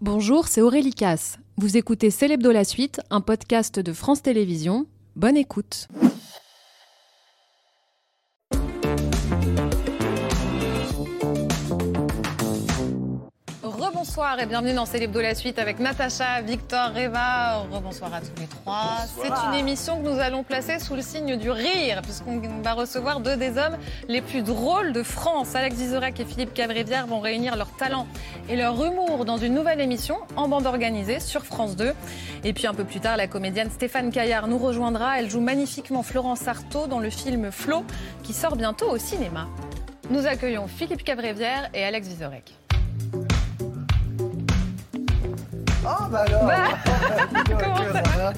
Bonjour, c'est Aurélie Casse. Vous écoutez Célébdo la suite, un podcast de France Télévisions. Bonne écoute. Rebonsoir et bienvenue dans Célébdo la suite avec Natacha, Victor, Reva. Rebonsoir à tous les trois. C'est une émission que nous allons placer sous le signe du rire, puisqu'on va recevoir deux des hommes les plus drôles de France. Alex Vizorek et Philippe Cavrivière vont réunir leur talent et leur humour dans une nouvelle émission en bande organisée sur France 2. Et puis un peu plus tard, la comédienne Stéphane Caillard nous rejoindra. Elle joue magnifiquement Florence Artaud dans le film Flo, qui sort bientôt au cinéma. Nous accueillons Philippe Cavrivière et Alex Vizorek. Oh bah alors. Comment ça va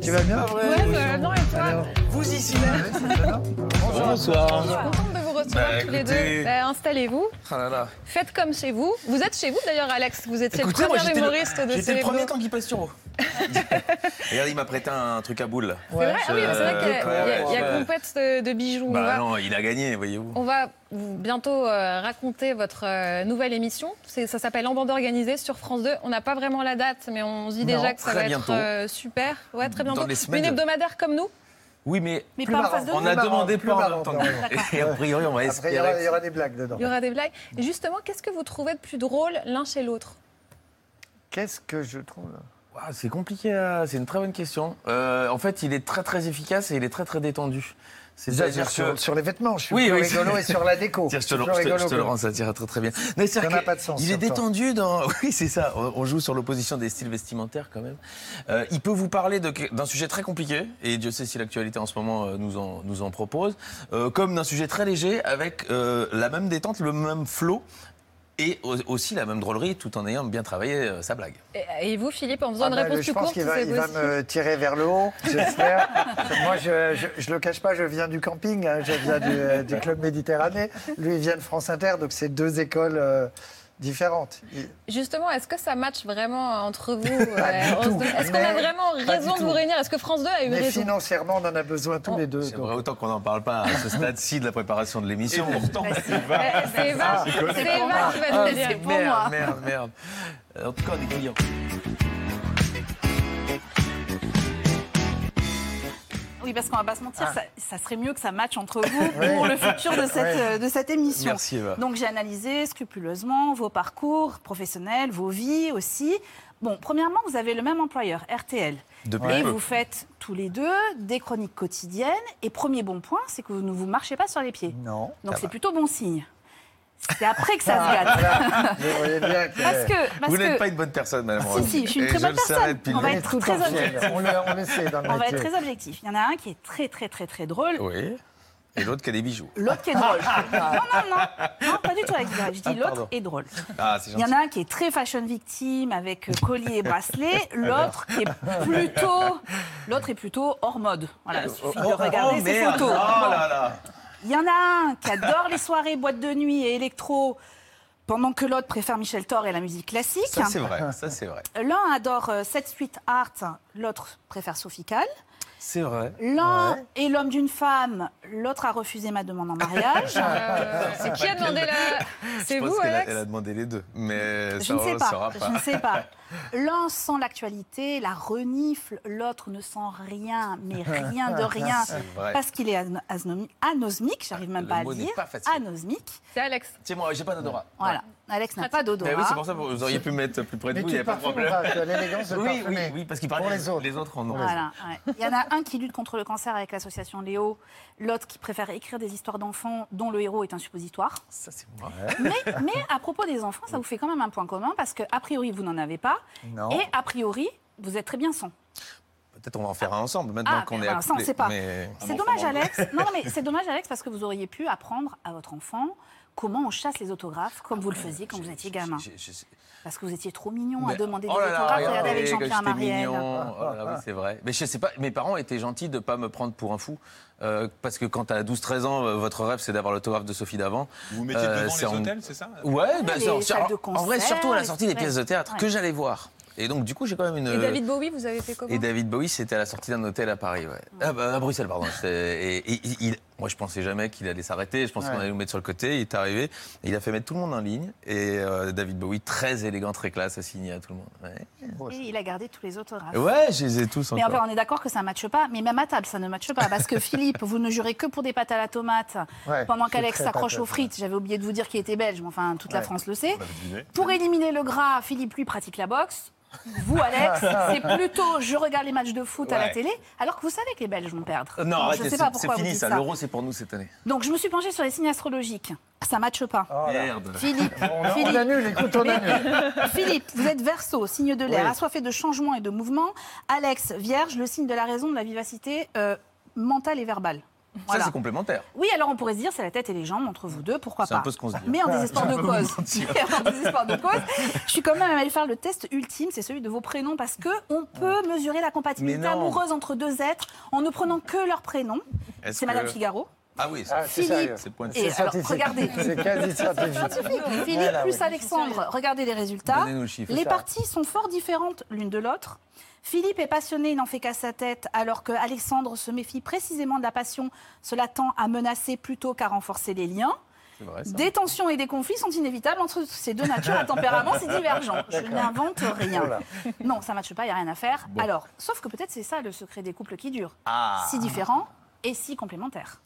Tu vas bien Ouais, va bien et toi Alors, Vous ici suis contente de recevoir Bah, tous les deux. Bah, Installez-vous, Ah là. faites comme chez vous. Vous êtes chez vous d'ailleurs, Alex. Vous étiez Écoutez, le premier humoriste de le, j'étais le Célébdo. premier temps qui passe sur haut. Regarde, il m'a prêté un truc à boule. C'est vrai? Ah c'est vrai qu'il y a, Ouais, il y a- il y a ouais. compète de, de bijoux. Bah va, non, il a gagné, voyez-vous. on va bientôt euh, raconter votre euh, nouvelle émission. Ça s'appelle En bande organisée sur France 2. On n'a pas vraiment la date, mais on se dit Non, déjà que ça va bientôt. être euh, super. Ouais, très bientôt. Une hebdomadaire comme nous? Oui, mais Mais Plus pas en marrant. face de on a demandé plus pas en même temps. Et a priori, on va Après, il y, aura, il y espérer. aura des blagues dedans. Il y aura des blagues. Et justement, qu'est-ce que vous trouvez de plus drôle l'un chez l'autre? Qu'est-ce que je trouve? Ouah, C'est compliqué, à- c'est une très bonne question. Euh, en fait, il est très très efficace et il est très très détendu. C'est-à-dire sur, que... sur les vêtements, je suis Oui, plus oui, rigolo et sur la déco. Je te, le, je te- rigolo je te que- le rends, ça tira très très bien. C'est Ça vrai n'a que pas de sens, Il est détendu dans. Oui, c'est ça. On, joue sur l'opposition des styles vestimentaires quand même. Euh, il peut vous parler d'un sujet très compliqué, et Dieu sait si l'actualité en ce moment euh, nous en, nous en propose, euh, comme d'un sujet très léger avec euh, la même détente, le même flow. Et au- aussi la même drôlerie, tout en ayant bien travaillé euh, sa blague. et, vous, Philippe, en faisant Ah une bah, réponse je plus pense courte, qu'il si va, c'est il va me tirer vers le haut, j'espère. Moi, je, je, je le cache pas, je viens du camping, hein, je viens du, euh, du club Méditerranée. Lui, il vient de France Inter, donc c'est deux écoles euh, différentes. Justement, est-ce que ça match vraiment entre vous euh, Est-ce qu'on a vraiment raison de vous réunir? Est-ce que France 2 a eu Mais raison? financièrement, on en a besoin tous Oh. les deux. C'est vrai autant qu'on n'en parle pas à ce stade-ci de la préparation de l'émission. pourtant, Euh, C'est Eva, c'est Eva qui va nous le dire. c'est pour merde, moi. merde, merde. En tout cas, des clients. Oui, parce qu'on va pas se mentir, Ah. ça, ça serait mieux que ça matche entre vous pour le futur de cette, euh, de cette émission. Merci Eva. Donc j'ai analysé scrupuleusement vos parcours professionnels, vos vies aussi. Bon, premièrement, vous avez le même employeur, RTL. Depuis Et peu. vous faites tous les deux des chroniques quotidiennes. Et premier bon point, c'est que vous ne vous marchez pas sur les pieds. Non. Donc Ça c'est va. plutôt bon signe. C'est après que ça se Ah, gâte. Vous voyez bien que- Parce que, parce Vous n'êtes que pas une bonne personne, madame. Si, si, je suis une très bonne personne. On va est être très objectif. On le, on le sait dans le on va être très objectif. Il y en a un qui est très très très très drôle. Oui. Et l'autre qui a des bijoux. L'autre qui est drôle. non, non, non. Non, pas du tout avec. Je dis Ah, l'autre est drôle. Ah, c'est Il y en a un qui est très fashion victime avec euh, collier et bracelet. L'autre qui est plutôt, l'autre est plutôt hors mode. Voilà, il suffit de regarder ses merde. photos. Oh là là. Il y en a un qui adore les soirées boîtes de nuit et électro, pendant que l'autre préfère Michel Thor et la musique classique. Ça, c'est vrai. Ça, c'est vrai. L'un adore euh, 7 Street Art, l'autre préfère Sophie Calle. C'est vrai. L'un Ouais. est l'homme d'une femme, l'autre a refusé ma demande en mariage. Euh, C'est qui a demandé la. C'est Je pense vous, qu'elle a, Alex elle a demandé les deux. Mais Je ça, ne on sais pas, je ne sais pas. L'un sent l'actualité, la renifle, l'autre ne sent rien, mais rien de rien, C'est vrai. parce qu'il est anosmique, j'arrive même Le pas à le dire, pas anosmique. C'est Alex. Tiens, moi, j'ai pas d'odorat. Voilà, Alex n'a pas d'odorat. Oui, c'est pour ça que vous auriez pu me mettre plus près de Mais vous, il n'y a pas de problème. l'élégance de Oui, oui, parce qu'il Pour paraît les autres. Les autres en ont. Voilà, ouais. Il y en a un qui lutte contre le cancer avec l'association Léo, l'autre qui préfère écrire des histoires d'enfants dont le héros est un suppositoire. Ça, c'est moi. Mais, mais à propos des enfants, ça vous fait quand même un point commun parce que a priori vous n'en avez pas Non. et a priori vous êtes très bien sans. Peut-être on va en faire un ensemble maintenant Ah, qu'on mais est alors, ça, on accouplés. sait pas. Mais... C'est dommage, Alex. Non, non, mais c'est dommage, Alex, parce que vous auriez pu apprendre à votre enfant comment on chasse les autographes, comme vous le faisiez quand vous étiez gamin. J'ai- j'ai- j'ai- Parce que vous étiez trop mignon à demander des oh là autographes. Regardez regardez, avec Jean-Pierre Marielle. mignon. Oh là là, oui, c'est vrai. Mais je sais pas, mes parents étaient gentils de ne pas me prendre pour un fou. Euh, parce que quand tu as 12-13 ans, euh, votre rêve, c'est d'avoir l'autographe de Sophie Davant. Vous vous mettez Euh, devant c'est les en- hôtels, c'est ça? Ouais, bah, les c'est- salles de en vrai, surtout à la sortie des ouais. pièces de théâtre Ouais. que j'allais voir. Et donc, du coup, j'ai quand même une. Et David Bowie, vous avez fait comment? Et David Bowie, c'était à la sortie d'un hôtel à Paris, ouais. Ah, bah, à Bruxelles, pardon. C'était- Et, et- il- Moi, je pensais jamais qu'il allait s'arrêter. Je pensais Ouais. qu'on allait nous mettre sur le côté. Il est arrivé. Et il a fait mettre tout le monde en ligne. Et euh, David Bowie, très élégant, très classe, a signé à tout le monde. Ouais, Et il a gardé tous les autographes. Ouais, je les ai tous Mais encore. enfin, on est d'accord que ça ne matche pas, mais même à table, ça ne matche pas. Parce que Philippe, vous ne jurez que pour des pâtes à la tomate Ouais, pendant je qu'Alex s'accroche aux frites. J'avais oublié de vous dire qu'il était belge, mais enfin, toute la. France le sait. Deviné. Pour éliminer le gras, Philippe, lui, pratique la boxe. Vous, Alex, c'est plutôt je regarde les matchs de foot à la télé, alors que vous savez que les Belges vont perdre. Euh, Non, je arrêtez, sais c'est pas c'est pourquoi fini ça. ça. L'euro, c'est pour nous cette année. Donc, je me suis penchée sur les signes astrologiques. Ça matche pas. Oh. Merde. Philippe, On, on Philippe, annule, écoute, on annule. Philippe, vous êtes verso, signe de l'air, Oui. assoiffé de changement et de mouvement. Alex, vierge, le signe de la raison, de la vivacité euh, mentale et verbale. Voilà. Ça, c'est complémentaire. Oui, alors on pourrait se dire, c'est la tête et les jambes entre vous deux, pourquoi C'est pas un peu ce qu'on se dit. Mais en désespoir de cause. vous mentir. Mais en désespoir de cause, je suis quand même allée faire le test ultime, c'est celui de vos prénoms, parce que on peut mesurer la compatibilité amoureuse entre deux êtres en ne prenant que leur prénom. C'est Madame que- Figaro. Ah oui, Ah, c'est c'est Philippe. sérieux. c'est regardez. C'est quasi scientifique. Philippe Voilà, plus oui. Alexandre, regardez les résultats. Donnez-nous le chiffre. Les ça. parties sont fort différentes l'une de l'autre. Philippe est passionné, il n'en fait qu'à sa tête, alors que Alexandre se méfie précisément de la passion. Cela tend à menacer plutôt qu'à renforcer les liens. Vrai. Des tensions et des conflits sont inévitables entre ces deux natures à tempérament si divergents. Je n'invente rien. Voilà. Non, ça ne matche pas, il n'y a rien à faire. Alors, sauf que peut-être c'est ça le secret des couples qui durent. Ah. Si différents et si complémentaires.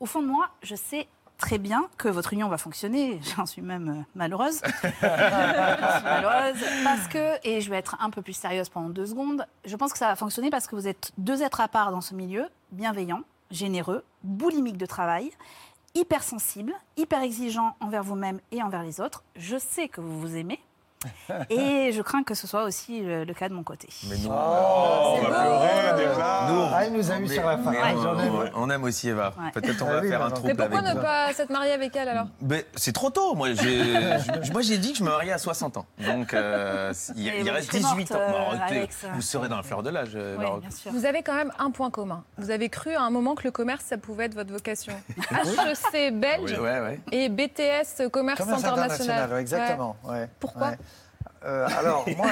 Au fond de moi, je sais très bien que votre union va fonctionner. J'en suis même euh, malheureuse. Suis malheureuse parce que, et je vais être un peu plus sérieuse pendant deux secondes, je pense que ça va fonctionner parce que vous êtes deux êtres à part dans ce milieu, bienveillants, généreux, boulimiques de travail, hypersensibles, hyper exigeants envers vous-même et envers les autres. Je sais que vous vous aimez. Et je crains que ce soit aussi le, le cas de mon côté. Mais nous, Oh, C'est on va pleurer déjà. nous, Ah, il nous a eu sur la fin. on, aime aussi Eva. Ouais. Peut-être on Ah va oui, faire un non. trouble Mais pourquoi avec ne pas s'être marié avec elle alors? Mais c'est trop tôt. Moi, j'ai, je- moi, j'ai dit que je me mariais à 60 ans. Donc, euh, il, Et il vous reste serez 18 ans. morte, euh, Alex. vous serez dans le fleur de l'âge. euh, Oui, Laure. bien sûr. Vous avez quand même un point commun. Vous avez cru à un moment que le commerce, ça pouvait être votre vocation. HEC belge Ouais, ouais. et BTS commerce, Commerce international. international, exactement. ouais. Pourquoi? Ouais. Euh, alors, moi,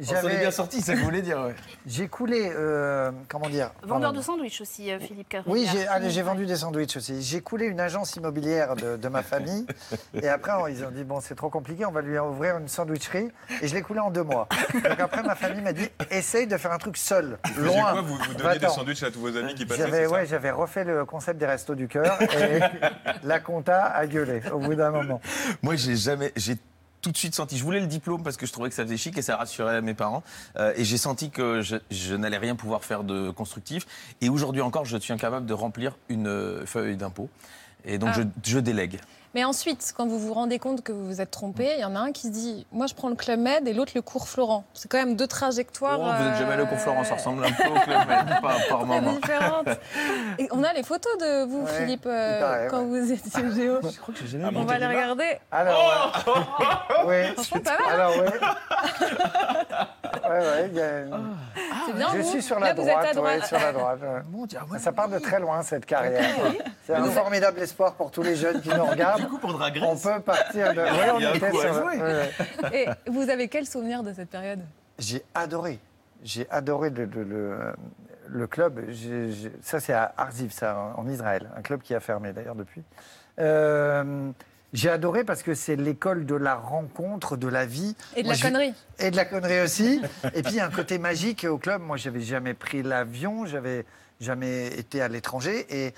j'avais, bien sorti, c'est ce que vous voulez dire. ouais. j'ai coulé, euh, comment dire Vendeur pardon. de sandwich aussi, euh, Philippe Carrière. Oui, j'ai, allez, j'ai vendu des sandwichs aussi. J'ai coulé une agence immobilière de, de ma famille. Et après, on- ils ont dit, bon, c'est trop compliqué, on va lui ouvrir une sandwicherie. Et je l'ai coulé en deux mois. Donc après, ma famille m'a dit, essaye de faire un truc seul, loin. quoi Vous, vous donniez des sandwichs à tous vos amis qui passaient ça ouais, j'avais refait le concept des restos du cœur et la compta a gueulé au bout d'un moment. Moi, j'ai jamais, j'ai tout de suite senti. Je voulais le diplôme parce que je trouvais que ça faisait chic et ça rassurait mes parents. Euh, et j'ai senti que je, je n'allais rien pouvoir faire de constructif. Et aujourd'hui encore, je suis incapable de remplir une feuille d'impôt. Et donc, Ah. je, je délègue. Mais ensuite, quand vous vous rendez compte que vous vous êtes trompé, il y en a un qui se dit Moi, je prends le Club Med et l'autre le cours Florent. C'est quand même deux trajectoires. Oh, vous n'êtes jamais allé au cours Florent, ça euh, ressemble un peu au club, pas par très moment. Et on a les photos de vous, Ouais, Philippe, il euh, paraît, quand vous étiez géo. Je crois que j'ai jamais Ah. On va les regarder. Alors, ouais. oui. Franchement, pas mal. Alors, oui. Ouais, ouais, y a une- C'est bien. Je vous suis sur Là, la vous êtes à droite, ouais, sur la droite. ouais. Mon Dieu, ah ouais. Ça part de très loin, cette carrière. C'est un formidable espoir pour tous les jeunes qui nous regardent. Du coup, pour Drag On Race, peut partir de... Oui, on Il y a un était coup à sur... jouer. ouais, ouais. Et vous avez quel souvenir de cette période? J'ai adoré. J'ai adoré le, le- le- le club. J'ai- j'ai- ça, c'est à Arziv, ça, en Israël. Un club qui a fermé, d'ailleurs, depuis. Euh, j'ai adoré parce que c'est l'école de la rencontre, de la vie. Et de Moi, la connerie. Et de la connerie aussi. Et puis, un côté magique au club. Moi, j'avais jamais pris l'avion, j'avais jamais été à l'étranger. Et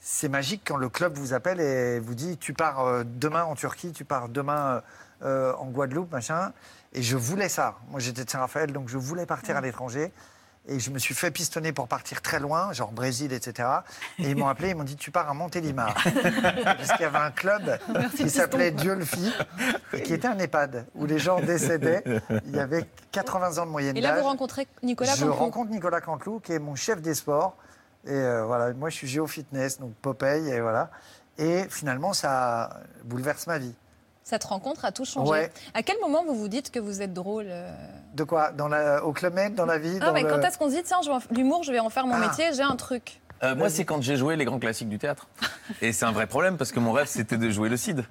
c'est magique quand le club vous appelle et vous dit Tu pars euh, demain en Turquie, tu pars demain euh, en Guadeloupe, machin. Et je voulais ça. Moi, j'étais de Saint-Raphaël, donc je voulais partir à l'étranger. Et je me suis fait pistonner pour partir très loin, genre Brésil, etc. Et ils m'ont appelé, ils m'ont dit Tu pars à Montélimar. Parce qu'il y avait un club qui s'appelait Dieu le fit, et qui était un EHPAD, où les gens décédaient. Il y avait 80 ans de moyenne Et là, vous rencontrez Nicolas Je Canteloup. rencontre Nicolas Canteloup, qui est mon chef des sports. Et euh, voilà, moi, je suis géo-fitness, donc Popeye, et voilà. Et finalement, ça bouleverse ma vie. Cette rencontre a tout changé. Ouais. À quel moment vous vous dites que vous êtes drôle euh De quoi? Dans la, Au Club Med, dans la vie Ah, dans mais le- quand est-ce qu'on se dit Tiens, l'humour, je vais en faire mon Ah. métier, j'ai un truc? Euh, moi, c'est quand j'ai joué les grands classiques du théâtre. Et c'est un vrai problème parce que mon rêve, c'était de jouer le Cid.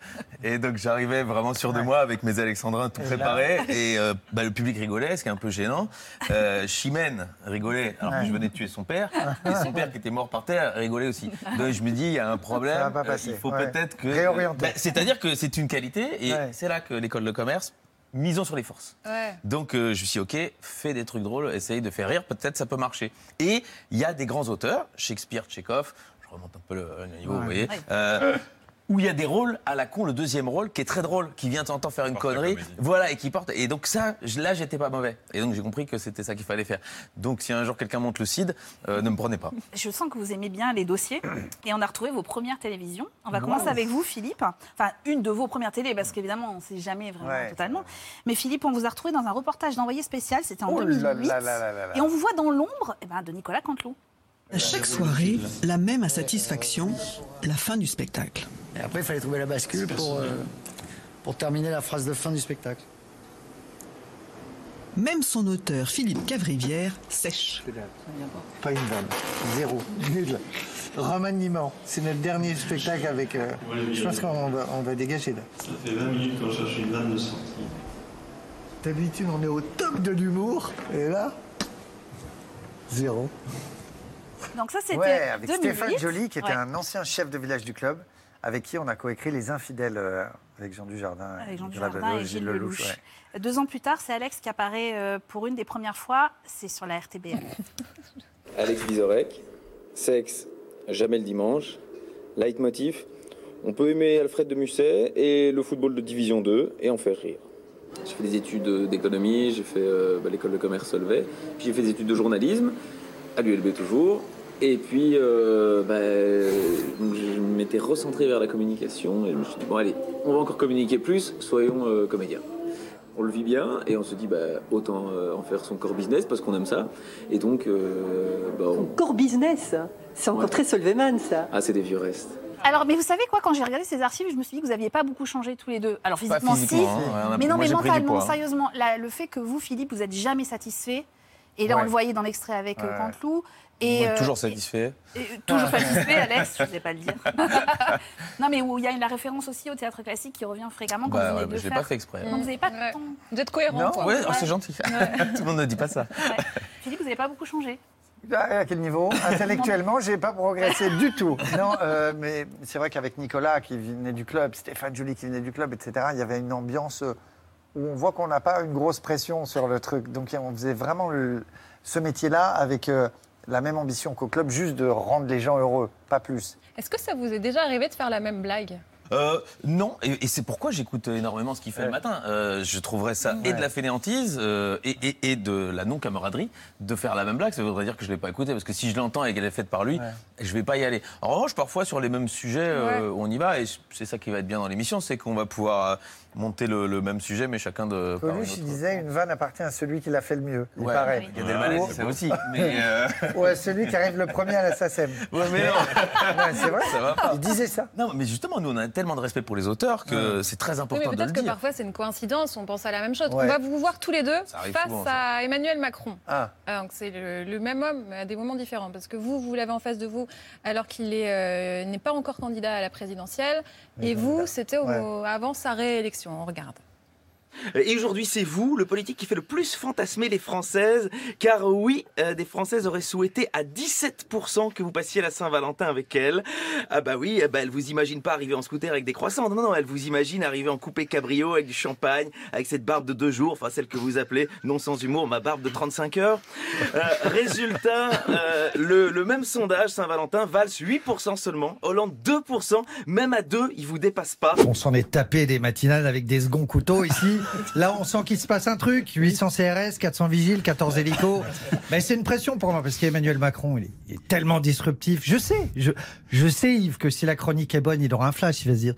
Et donc, j'arrivais vraiment sûr de moi avec mes alexandrins tout préparés. Et euh, bah, le public rigolait, ce qui est un peu gênant. Euh, Chimène rigolait alors que je venais de tuer son père. Et son père, qui était mort par terre, rigolait aussi. Donc, je me dis, il y a un problème. Ça va pas passer. il faut Ouais. peut-être que. Réorienter. Bah, C'est-à-dire que c'est une qualité. Et Ouais. c'est là que l'école de commerce, misons sur les forces. Ouais. Donc euh, je me suis dit, ok, fais des trucs drôles, essaye de faire rire, peut-être ça peut marcher. Et il y a des grands auteurs, Shakespeare, Tchekhov, je remonte un peu le, le niveau, vous voyez, euh, où il y a des rôles à la con, le deuxième rôle qui est très drôle, qui vient de temps en temps faire une Porte connerie, voilà, et qui porte. Et donc ça, là, j'étais pas mauvais. Et donc j'ai compris que c'était ça qu'il fallait faire. Donc si un jour quelqu'un monte le CID, euh, ne me prenez pas. Je sens que vous aimez bien les dossiers et on a retrouvé vos premières télévisions. On va commencer avec vous, Philippe. Enfin, une de vos premières télés, parce qu'évidemment, on ne sait jamais vraiment Ouais, totalement. Mais Philippe, on vous a retrouvé dans un reportage d'envoyé spécial, c'était en Oh là 2008. là là là là là. Et on vous voit dans l'ombre eh ben, de Nicolas Canteloup. Chaque soirée, la même insatisfaction, la fin du spectacle. Et après, il fallait trouver la bascule pour, euh, pour terminer la phrase de fin du spectacle. Même son auteur, Philippe Cavrivière, sèche. Pas une vanne. Zéro. Nul. Remaniement. C'est notre dernier spectacle avec. euh, je pense qu'on va, on va dégager là. Ça fait 20 minutes qu'on cherche une vanne de sortie. D'habitude, on est au top de l'humour. Et là, zéro. Donc ça, c'était Ouais, avec 2008. Stéphane Joly, qui était Ouais. un ancien chef de village du club, avec qui on a coécrit Les Infidèles, euh, avec Jean Dujardin. Avec Jean Dujardin et Gilles Lelouch, Lelouch. ouais. Deux ans plus tard, c'est Alex qui apparaît euh, pour une des premières fois. C'est sur la RTBF. Alex Vizorek, sexe, jamais le dimanche, leitmotiv, on peut aimer Alfred de Musset et le football de Division 2 et en faire rire. J'ai fait des études d'économie, j'ai fait euh, bah, l'école de commerce Solvay, puis j'ai fait des études de journalisme, à l'ULB toujours, et puis euh, bah, donc je m'étais recentré vers la communication et je me suis dit, bon allez, on va encore communiquer plus, soyons euh, comédiens. On le vit bien et on se dit bah, autant euh, en faire son core business parce qu'on aime ça. Et donc, euh, bah, on- Core business, c'est encore Ouais. très Solveman ça. ah c'est des vieux restes. Alors, mais vous savez quoi, quand j'ai regardé ces archives, je me suis dit que vous n'aviez pas beaucoup changé tous les deux. Alors, physiquement, physiquement, si. hein, mais non, mais mentalement, poids, hein. sérieusement, la- le fait que vous, Philippe, vous n'êtes jamais satisfait. Et là, on le voyait dans l'extrait avec euh, Ouais. Canteloup. Et, euh, toujours satisfait? et- et toujours satisfait, Alex, je ne sais pas le dire. non, mais où il y a une- la référence aussi au théâtre classique qui revient fréquemment quand Bah, vous venez ouais, de bah, le je l'ai pas fait exprès. Vous n'avez pas Ouais. tant- Vous êtes cohérent. Ouais, oh, Ouais. c'est gentil. Tout le monde ne dit pas ça. Ouais. Philippe, vous n'avez pas beaucoup changé? Ah, À quel niveau? Intellectuellement, j'ai pas progressé du tout. Non, euh, mais c'est vrai qu'avec Nicolas qui venait du club, Stéphane Joly qui venait du club, etc., il y avait une ambiance euh, où on voit qu'on n'a pas une grosse pression sur le truc. Donc on faisait vraiment le- ce métier-là avec euh, la même ambition qu'au club, juste de rendre les gens heureux, pas plus. Est-ce que ça vous est déjà arrivé de faire la même blague? Euh, non, et, et c'est pourquoi j'écoute énormément ce qu'il fait le matin. Euh, je trouverais ça et de la fainéantise euh, et, et- et de la non-camaraderie de faire la même blague. Ça voudrait dire que je ne l'ai pas écouté, parce que si je l'entends et qu'elle est faite par lui, je ne vais pas y aller. En revanche, parfois sur les mêmes sujets, euh, on y va, et c'est ça qui va être bien dans l'émission, c'est qu'on va pouvoir euh, monter le, le même sujet, mais chacun de... Coluche, il disait une vanne appartient à celui qui l'a fait le mieux. Il Ouais, paraît. Gad Elmaleh, c'est ça aussi. Mais euh, Ouais, celui qui arrive le premier à la SACEM. ouais, mais non, Ouais, c'est vrai. ça va pas. Il disait ça. Non, mais justement, nous, on a tellement de respect pour les auteurs que c'est très Oui, important mais de le peut-être que dire. parfois c'est une coïncidence, on pense à la même chose. Ouais. On va vous voir tous les deux face souvent, à Emmanuel Macron. Ah, donc c'est le, le même homme, mais à des moments différents. Parce que vous, vous l'avez en face de vous alors qu'il euh, n'est pas encore candidat à la présidentielle. Mais et vous, c'était avant sa réélection. On regarde. Et aujourd'hui, c'est vous, le politique qui fait le plus fantasmer les Françaises. Car oui, euh, des Françaises auraient souhaité à 17% que vous passiez la Saint-Valentin avec elles. Ah bah oui, eh bah, elles vous imaginent pas arriver en scooter avec des croissants. Non, non, elles vous imaginent arriver en coupé cabrio avec du champagne, avec cette barbe de deux jours, enfin celle que vous appelez, non sans humour, ma barbe de 35 heures. Euh, résultat, euh, le, le même sondage, Saint-Valentin, valse 8% seulement. Hollande 2%. Même à deux, il vous dépasse pas. on s'en est tapé des matinales avec des seconds couteaux ici. Là, on sent qu'il se passe un truc. 800 CRS, 400 vigiles, 14 hélicos. Ben, c'est une pression pour moi parce qu'Emmanuel Macron, il est, il est tellement disruptif. Je sais, je, je sais, Yves, que si la chronique est bonne, il aura un flash. Il va se dire.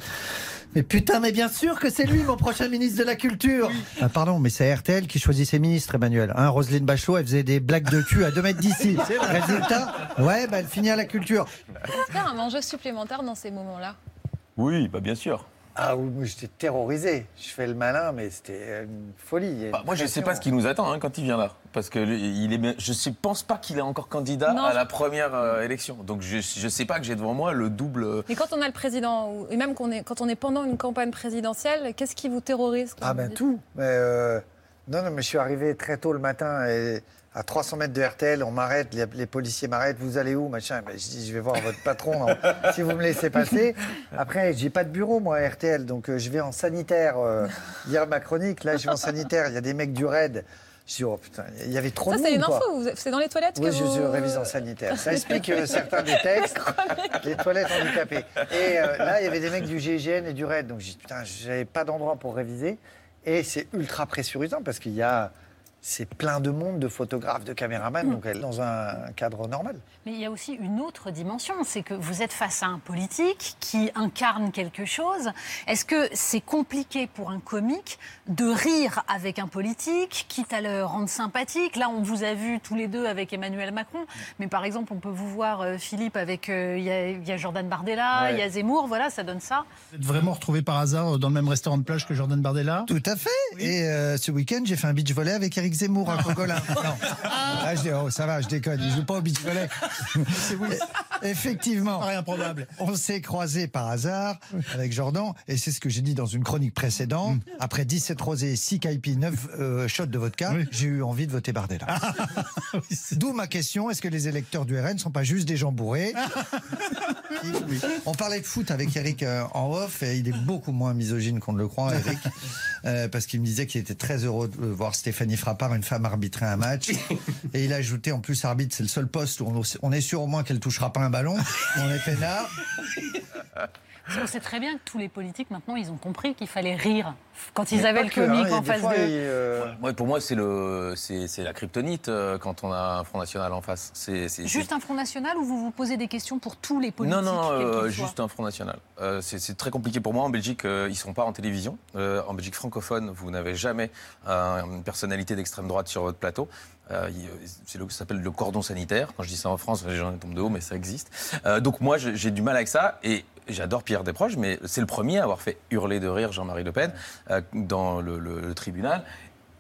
Mais putain, mais bien sûr que c'est lui, mon prochain ministre de la Culture. Ah, pardon, mais c'est RTL qui choisit ses ministres, Emmanuel. Hein, Roselyne Bachelot, elle faisait des blagues de cul à 2 mètres d'ici. Résultat, ouais, bah, elle finit à la culture. Est-ce qu'il y a un enjeu supplémentaire dans ces moments-là? Oui, bah bien sûr. Ah oui, moi j'étais terrorisé. Je fais le malin, mais c'était une folie. Une Bah, moi, je sais pression. pas ce qui nous attend hein, quand il vient là. Parce que lui, il est, je ne pense pas qu'il est encore candidat Non, à je- la première euh, élection. Donc je ne sais pas que j'ai devant moi le double. euh, Mais quand on a le président, ou- et même est, quand on est pendant une campagne présidentielle, qu'est-ce qui vous terrorise Ah ben tout. Mais euh, non, non, mais je suis arrivé très tôt le matin et à 300 mètres de RTL, on m'arrête, les, les policiers m'arrêtent, vous allez où, machin. Ben, je dis, je vais voir votre patron, non, si vous me laissez passer. Après, j'ai pas de bureau, moi, à RTL, donc euh, je vais en sanitaire. euh, hier, ma chronique, là, je vais en sanitaire, il y a des mecs du RAID. Je dis, oh putain, il y avait trop Ça, de c'est monde, une quoi. info. vous- C'est dans les toilettes Oui, que je, vous... je révise en sanitaire. Ça explique euh, certains des textes, les toilettes handicapées. Et euh, là, il y avait des mecs du GIGN et du RAID. Donc, j'ai dit, putain, j'avais pas d'endroit pour réviser. Et c'est ultra pressurisant parce qu'il y a. C'est plein de monde, de photographes, de caméramans, Mm. donc elle est dans un cadre normal. Mais il y a aussi une autre dimension, c'est que vous êtes face à un politique qui incarne quelque chose. Est-ce que c'est compliqué pour un comique de rire avec un politique, quitte à le rendre sympathique? Là, on vous a vu tous les deux avec Emmanuel Macron, mais par exemple, on peut vous voir, euh, Philippe, avec... euh, Il y, a- il y a Jordan Bardella, Ouais. il y a Zemmour, voilà, ça donne ça. Vous êtes vraiment retrouvé par hasard dans le même restaurant de plage que Jordan Bardella? Tout à fait. Et euh, ce week-end, j'ai fait un beach volley avec Eric Zemmour à Cogolin. Non. Ah, je dis, oh, ça va, je déconne. Il joue pas au beach volley. Effectivement. Rien probable. On s'est croisés par hasard avec Jordan, et c'est ce que j'ai dit dans une chronique précédente. Mm. Après 17 rosés, 6 caipi, 9 euh, shots de vodka, j'ai eu envie de voter Bardella. D'où ma question est-ce que les électeurs du RN ne sont pas juste des gens bourrés On parlait de foot avec Eric euh, en off, et il est beaucoup moins misogyne qu'on ne le croit, Eric, euh, parce qu'il me disait qu'il était très heureux de voir Stéphanie Frappard, une femme, arbitrer un match. Et il a ajouté en plus, arbitre, c'est le seul poste où on, on est sûr au moins qu'elle touchera pas un ballon. On est peinard. Parce qu'on sait très bien que tous les politiques, maintenant, ils ont compris qu'il fallait rire quand ils Mais avaient le hein, comique en face d'eux. euh, Ouais, pour moi, c'est le, c'est, c'est la kryptonite euh, quand on a un Front National en face. C'est, c'est- Juste un Front National ou vous vous posez des questions pour tous les politiques Non, non, euh, juste un Front National. Euh, c'est, c'est très compliqué pour moi. En Belgique, euh, ils ne sont pas en télévision. Euh, en Belgique francophone, vous n'avez jamais euh, une personnalité d'extrême droite sur votre plateau. Euh, il- c'est le, ça s'appelle le cordon sanitaire. Quand je dis ça en France, les gens tombent de haut, mais ça existe. Euh, donc moi, j'ai du mal avec ça. Et j'adore Pierre Desproges, mais c'est le premier à avoir fait hurler de rire Jean-Marie Le Pen euh, dans le, le- le tribunal.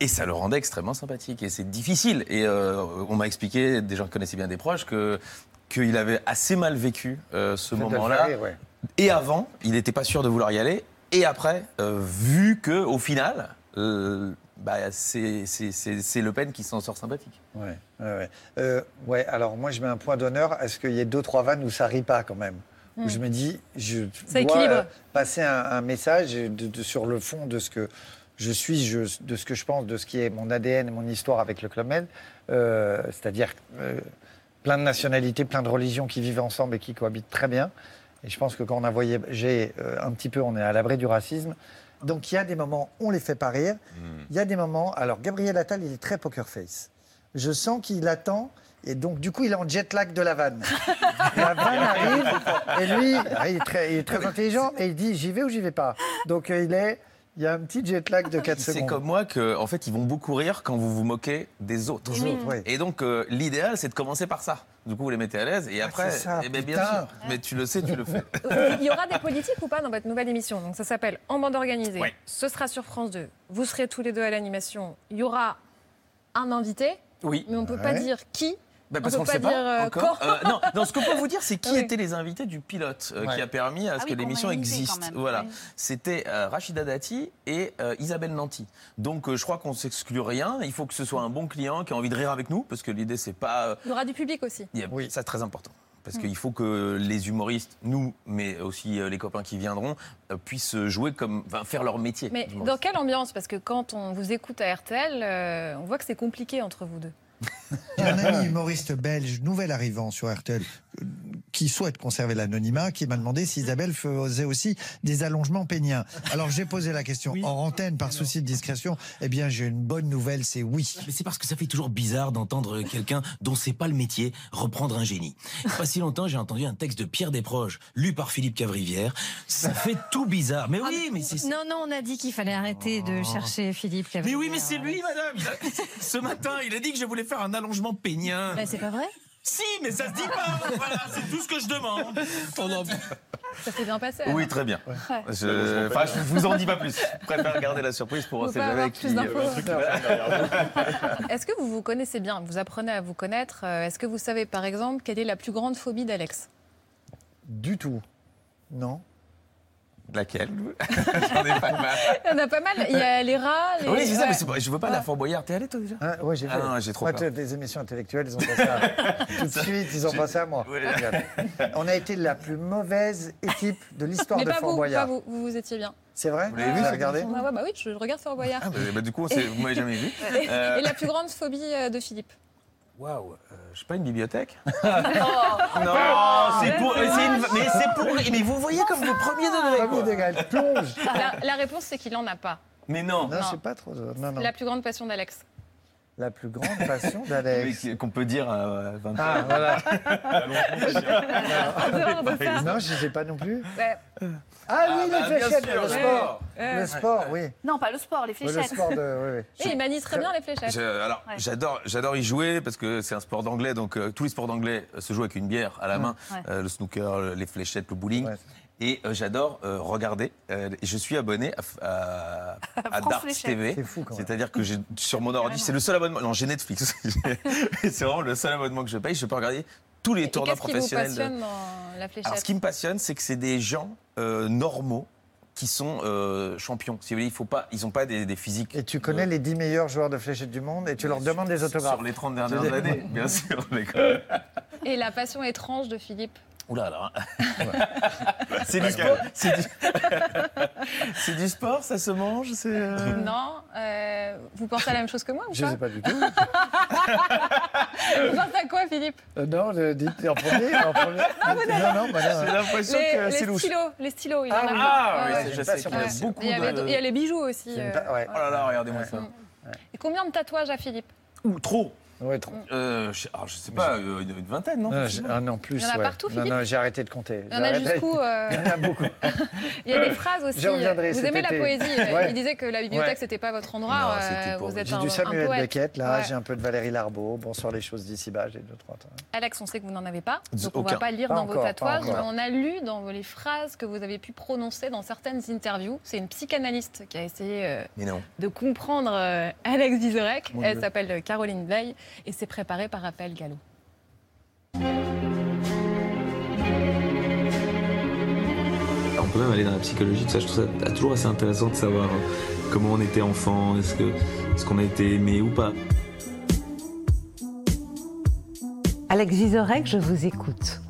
Et ça le rendait extrêmement sympathique. Et c'est difficile. Et euh, on m'a expliqué, des gens qui connaissaient bien des proches, que qu'il avait assez mal vécu euh, ce moment-là. ouais. Et avant, il n'était pas sûr de vouloir y aller. Et après, euh, vu que au final, euh, bah, c'est c'est- c'est- c'est Le Pen qui s'en sort sympathique. Ouais, ouais, ouais. Euh, ouais, alors moi je mets un point d'honneur à ce qu'il y ait deux, trois vannes où ça rit pas quand même. Où Mm. je me dis, je Ça dois euh, passer un, un message de- de- sur le fond de ce que je suis, je- de ce que je pense, de ce qui est mon ADN, mon histoire avec le Club Med. Euh, C'est-à-dire euh, plein de nationalités, plein de religions qui vivent ensemble et qui cohabitent très bien. Et je pense que quand on a voyagé euh, un petit peu, on est à l'abri du racisme. Donc il y a des moments, on les fait pas rire. Il y a des moments. Alors Gabriel Attal, il est très poker face. Je sens qu'il attend. Et donc, du coup, il est en jet lag de la vanne. la vanne arrive, et lui, il est très, il est très intelligent, et il dit j'y vais ou j'y vais pas? Donc, euh, il est, il y a un petit jet lag de 4 C'est secondes. comme moi que, en fait, ils vont beaucoup rire quand vous vous moquez des autres. Des autres, oui. Et donc, euh, l'idéal, c'est de commencer par ça. Du coup, vous les mettez à l'aise, et après, Ah, c'est ça, eh ben, bien sûr. Mais tu le sais, tu le fais. Il y aura des politiques ou pas dans votre nouvelle émission? Donc ça s'appelle En bande organisée. Ouais. Ce sera sur France 2. Vous serez tous les deux à l'animation. Il y aura un invité, Oui. mais on ne peut pas dire qui. On parce peut qu'on ne pas sait dire pas euh, encore. quand. Euh, non, non, ce qu'on peut vous dire, c'est qui oui. étaient les invités du pilote euh, Ouais. qui a permis à ce Ah que oui, l'émission existe. Voilà, oui. c'était euh, Rachida Dati et euh, Isabelle Nanty. Donc, euh, je crois qu'on s'exclut rien. Il faut que ce soit un bon client qui a envie de rire avec nous, parce que l'idée, c'est pas. euh, Il y aura du public aussi. a- Ça, c'est très important. Parce Mm. qu'il faut que les humoristes, nous, mais aussi les copains qui viendront, puissent jouer comme, enfin, faire leur métier. Mais dans quelle ambiance? Parce que quand on vous écoute à RTL, euh, on voit que c'est compliqué entre vous deux. J'ai un ami humoriste belge, nouvel arrivant sur RTL, qui souhaite conserver l'anonymat, qui m'a demandé si Isabelle faisait aussi des allongements péniens. Alors j'ai posé la question en antenne par souci de discrétion. Eh bien, j'ai une bonne nouvelle, c'est oui. Mais c'est parce que ça fait toujours bizarre d'entendre quelqu'un dont c'est pas le métier reprendre un génie. Il y a Pas si longtemps, j'ai entendu un texte de Pierre Desproges, lu par Philippe Cavrivière. Ça fait tout bizarre. Mais oui, mais c'est. Non, non, on a dit qu'il fallait arrêter de chercher Philippe Mais Cavalier. oui, mais c'est lui, madame. Ce matin, il a dit que je voulais faire un allongement pénien. Bah, c'est pas vrai Si, mais ça se dit pas. Voilà, c'est tout ce que je demande. Ça s'est bien passé. Oui, alors. très bien. Ouais. Je, enfin, je vous en dis pas plus. Je préfère garder la surprise pour on sait jamais qui. Est-ce que vous vous connaissez bien Vous apprenez à vous connaître. Euh, Est-ce que vous savez, par exemple, quelle est la plus grande phobie d'Alex? Du tout. Non. Laquelle J'en ai pas mal. Il y en a pas mal. Il y a les rats, les... Oui, c'est ça, Ouais. mais pas- je veux pas la Fort Boyard. T'es allé toi déjà? Ah, ouais, j'ai Ah fait. non, j'ai trop Moi, peur. des émissions intellectuelles, ils ont pensé à... Tout de suite, ils ont pensé à moi. Ouais. On a été la plus mauvaise équipe de l'histoire Mais de pas Fort vous, pas Boyard. vous, vous, vous étiez bien. C'est vrai? Vous l'avez vu, regardé? Ah ouais, bah oui, je, regarde Fort Boyard. Ah, bah, bah, du coup, vous m'avez jamais vu. Et, Euh, et la plus grande phobie euh, de Philippe Waouh, euh, je sais pas, une bibliothèque Oh. Non, c'est pour. c'est une- Mais c'est pour. Mais vous voyez comme le premier degré. Premier quoi. degré, elle plonge. la, la réponse, c'est qu'il en a pas. Mais non. Non, Non. c'est pas trop. Non, non. La plus grande passion d'Alex. La plus grande passion d'Alex. Qu'on peut dire à 20 Ah, voilà. Non, je sais pas non plus. Ouais. Ah oui, bah, les bien fléchettes, sûr, le sport. Ouais. Le sport, oui. Non, pas le sport, les Oui, Le fléchettes. sport de. Oui, oui. Et il manie très bien les fléchettes. Je- alors, Ouais. j'adore, j'adore y jouer parce que c'est un sport d'anglais, donc euh, tous les sports d'anglais euh, se jouent avec une bière à la main, Ouais. Euh, le snooker, le- les fléchettes, le bowling. Ouais. Et euh, j'adore euh, regarder. Euh, je suis abonné à, à, à Darts Fléchettes. TV. C'est fou quand même. C'est-à-dire que j'ai sur mon ordi, c'est le seul abonnement. Non, j'ai Netflix. c'est vraiment le seul abonnement que je paye. Je peux regarder tous les Et tournois Qu'est-ce qui vous professionnels. de- passionne dans la fléchette Alors, ce qui me passionne, c'est que c'est des gens euh, normaux qui sont euh, champions. Si vous voulez, il faut pas, ils n'ont pas des, des physiques. Et tu connais euh, les 10 meilleurs joueurs de fléchettes du monde et tu leur demandes des autographes. Sur les 30 dernières années, bien sûr. Et la passion étrange de Philippe Oula, là. c'est du sport C'est du... sport, ça se mange c'est, euh, Non euh, Vous pensez à la même chose que moi ou Je pas sais pas du tout. Vous pensez à quoi, Philippe? Euh, non, dites en premier. En premier. non, non, bah non. J'ai l'impression les, que c'est louche. stylos, les stylos, il en Ah a. Ah, oui, j'ai je sais qu'il y a beaucoup il, y avait- de... il y a les bijoux aussi. Ouais. Oh là là, regardez-moi ça. Et combien de tatouages à Philippe? Ouh, trop Ouais, trop. euh, je, alors, je sais pas, euh, une, une vingtaine, non Non, j'ai- ah non, plus. Il y en a ouais. partout, Non, Philippe non, j'ai arrêté de compter. Il y en a jusqu'où euh, Il y en a beaucoup. Il y a des phrases aussi. Reviendrai Vous aimez la poésie euh, Ouais. Il disait que la bibliothèque, Ouais. c'était pas votre endroit. Non, euh, J'ai un, du un Samuel poète. Beckett, là, Ouais. j'ai un peu de Valérie Larbeau. Bonsoir les choses d'ici-bas, j'ai deux, trois. temps. Alex, on sait que vous n'en avez pas, donc on va pas lire Pas dans encore, vos tatouages, mais on a lu dans les phrases que vous avez pu prononcer dans certaines interviews. C'est une psychanalyste qui a essayé euh, non. de comprendre euh, Alex Vizorek. Elle s'appelle euh, Caroline Veil et c'est préparé par Raphaël Gallo. On peut même aller dans la psychologie, tout ça, je trouve ça toujours assez intéressant de savoir euh, comment on était enfant, est-ce que est-ce qu'on a été aimé ou pas. Alex Vizorek, je vous écoute.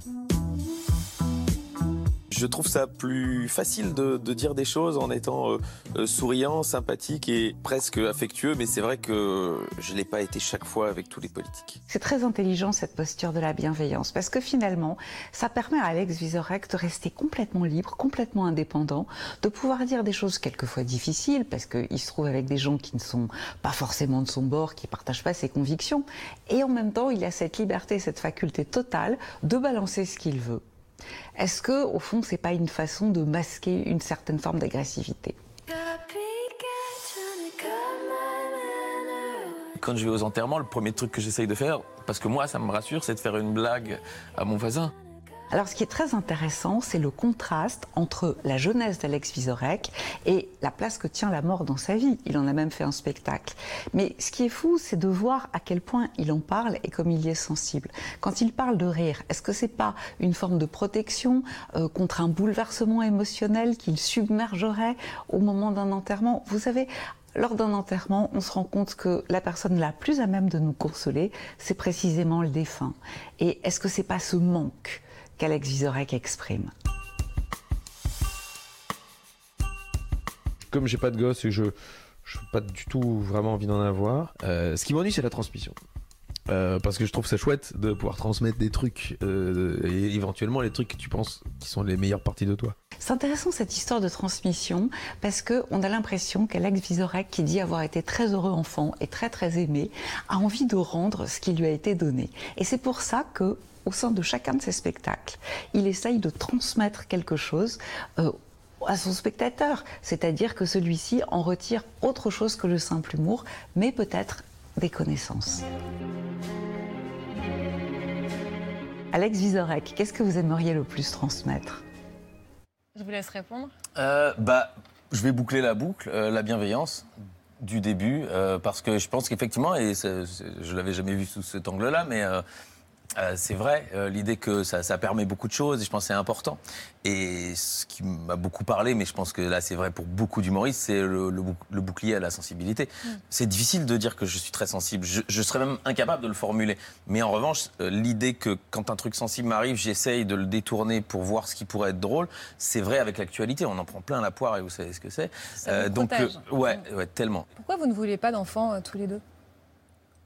Je trouve ça plus facile de, dire des choses en étant euh, euh, souriant, sympathique et presque affectueux, mais c'est vrai que je ne l'ai pas été chaque fois avec tous les politiques. C'est très intelligent cette posture de la bienveillance parce que finalement, ça permet à Alex Vizorek de rester complètement libre, complètement indépendant, de pouvoir dire des choses quelquefois difficiles parce qu'il se trouve avec des gens qui ne sont pas forcément de son bord, qui ne partagent pas ses convictions. Et en même temps, il a cette liberté, cette faculté totale de balancer ce qu'il veut. Est-ce que, au fond, c'est pas une façon de masquer une certaine forme d'agressivité? Quand je vais aux enterrements, le premier truc que j'essaye de faire, parce que moi ça me rassure, c'est de faire une blague à mon voisin. Alors, ce qui est très intéressant, c'est le contraste entre la jeunesse d'Alex Vizorek et la place que tient la mort dans sa vie. Il en a même fait un spectacle. Mais ce qui est fou, c'est de voir à quel point il en parle et comme il y est sensible. Quand il parle de rire, est-ce que c'est pas une forme de protection euh, contre un bouleversement émotionnel qu'il submergerait au moment d'un enterrement? Vous savez, lors d'un enterrement, on se rend compte que la personne la plus à même de nous consoler, c'est précisément le défunt. Et est-ce que c'est pas ce manque qu'Alex Vizorek exprime Comme j'ai pas de gosse et je n'ai pas du tout vraiment envie d'en avoir, euh, ce qui m'ennuie, c'est la transmission. Euh, parce que je trouve ça chouette de pouvoir transmettre des trucs euh, et éventuellement les trucs que tu penses qui sont les meilleures parties de toi. C'est intéressant cette histoire de transmission parce que on a l'impression qu'Alex Vizorek, qui dit avoir été très heureux enfant et très très aimé, a envie de rendre ce qui lui a été donné. Et c'est pour ça que au sein de chacun de ses spectacles, il essaye de transmettre quelque chose. euh, à son spectateur, c'est-à-dire que celui-ci en retire autre chose que le simple humour, mais peut-être des connaissances. Alex Vizorek, qu'est-ce que vous aimeriez le plus transmettre? Je vous laisse répondre. Euh, bah, je vais boucler la boucle, euh, la bienveillance du début, euh, parce que je pense qu'effectivement, et c'est- c'est- je l'avais jamais vu sous cet angle-là, mais euh, c'est vrai, euh, l'idée que ça, ça permet beaucoup de choses, et je pense que c'est important. Et ce qui m'a beaucoup parlé, mais je pense que là c'est vrai pour beaucoup d'humoristes, c'est le, le bouc- le bouclier à la sensibilité. C'est difficile de dire que je suis très sensible, je, je serais même incapable de le formuler. Mais en revanche, euh, l'idée que quand un truc sensible m'arrive, j'essaye de le détourner pour voir ce qui pourrait être drôle, c'est vrai avec l'actualité, on en prend plein la poire et vous savez ce que c'est. Donc, ouais, ouais, tellement. Pourquoi vous ne voulez pas d'enfants tous les deux?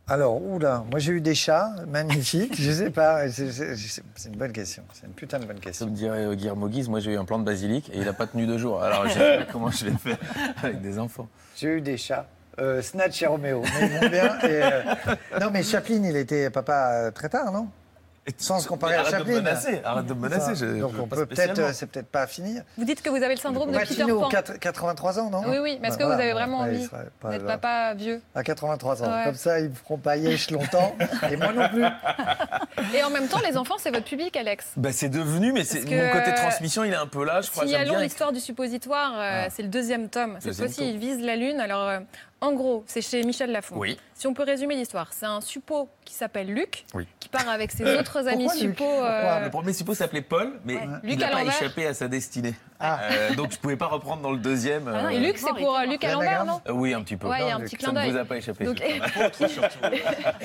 Alors, oula, moi j'ai eu des chats magnifiques, je sais pas, c'est- une bonne question, c'est une putain de bonne question. Comme dirait euh, Guillermo Guise, moi j'ai eu un plan de basilic et il n'a pas tenu deux jours. Alors je sais pas comment je vais faire avec des enfants. J'ai eu des chats. Euh, Snatch et Roméo, mais ils vont bien. et, euh, Non, mais Chaplin, il était papa très tard, non? Sans se comparer à Arrête de me Chaplin. menacer, arrête de me menacer, je- Donc je- on pas peut peut-être, euh, c'est peut-être pas fini. Vous dites que vous avez le syndrome de Peter Pan. 4 83 ans, non? Oui, oui, mais est-ce que vous avez vraiment envie serait pas- d'être papa vieux À 83 ans. Ouais. Comme ça, ils me feront pas yesh longtemps. et moi non plus. Et en même temps, les enfants, c'est votre public, Alex. Bah, c'est devenu, mais c'est mon côté euh, transmission, il est un peu là, je crois. Signalons l'histoire du suppositoire, euh, Ah. c'est le deuxième tome. Cette fois-ci, il vise la Lune. Alors, euh, en gros, c'est chez Michel Lafon. Oui. Si on peut résumer l'histoire, c'est un suppo qui s'appelle Luc, Oui. qui part avec ses autres amis suppos. euh, Le premier suppôt s'appelait Paul, mais Luc il n'a pas échappé à sa destinée. Euh, donc je pouvais pas reprendre dans le deuxième. Ah non, et euh, Luc, c'est pour euh, Luc à l'envers, non Euh, Oui, un petit peu. Ouais, il y a un Non, petit Luc, clin Ça ne vous a pas échappé. Donc,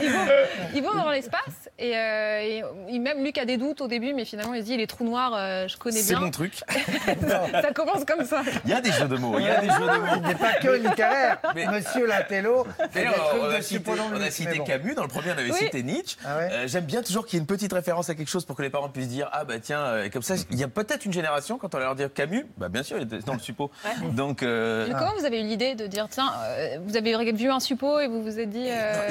ils, vont, ils vont dans l'espace et, euh, même Luc a des doutes au début, mais finalement il se dit les trous noirs, euh, je connais C'est bien. mon truc. ça commence comme ça. Il y a des jeux de mots. Il y a des jeux de mots. Il n'est pas que littéraire. Mais- Monsieur Latello fait des D'ailleurs, trucs on a cité, suppolon on a Luc, cité mais bon. Camus, dans le premier on avait Oui. cité Nietzsche. Euh, J'aime bien toujours qu'il y ait une petite référence à quelque chose pour que les parents puissent dire Ah bah tiens, euh, comme ça, il y a peut-être une génération, quand on leur dit Camus, bah bien sûr, il était dans le suppôt. Donc. euh, Mais comment vous avez eu l'idée de dire tiens, euh, vous avez vu un suppôt et vous vous êtes dit euh,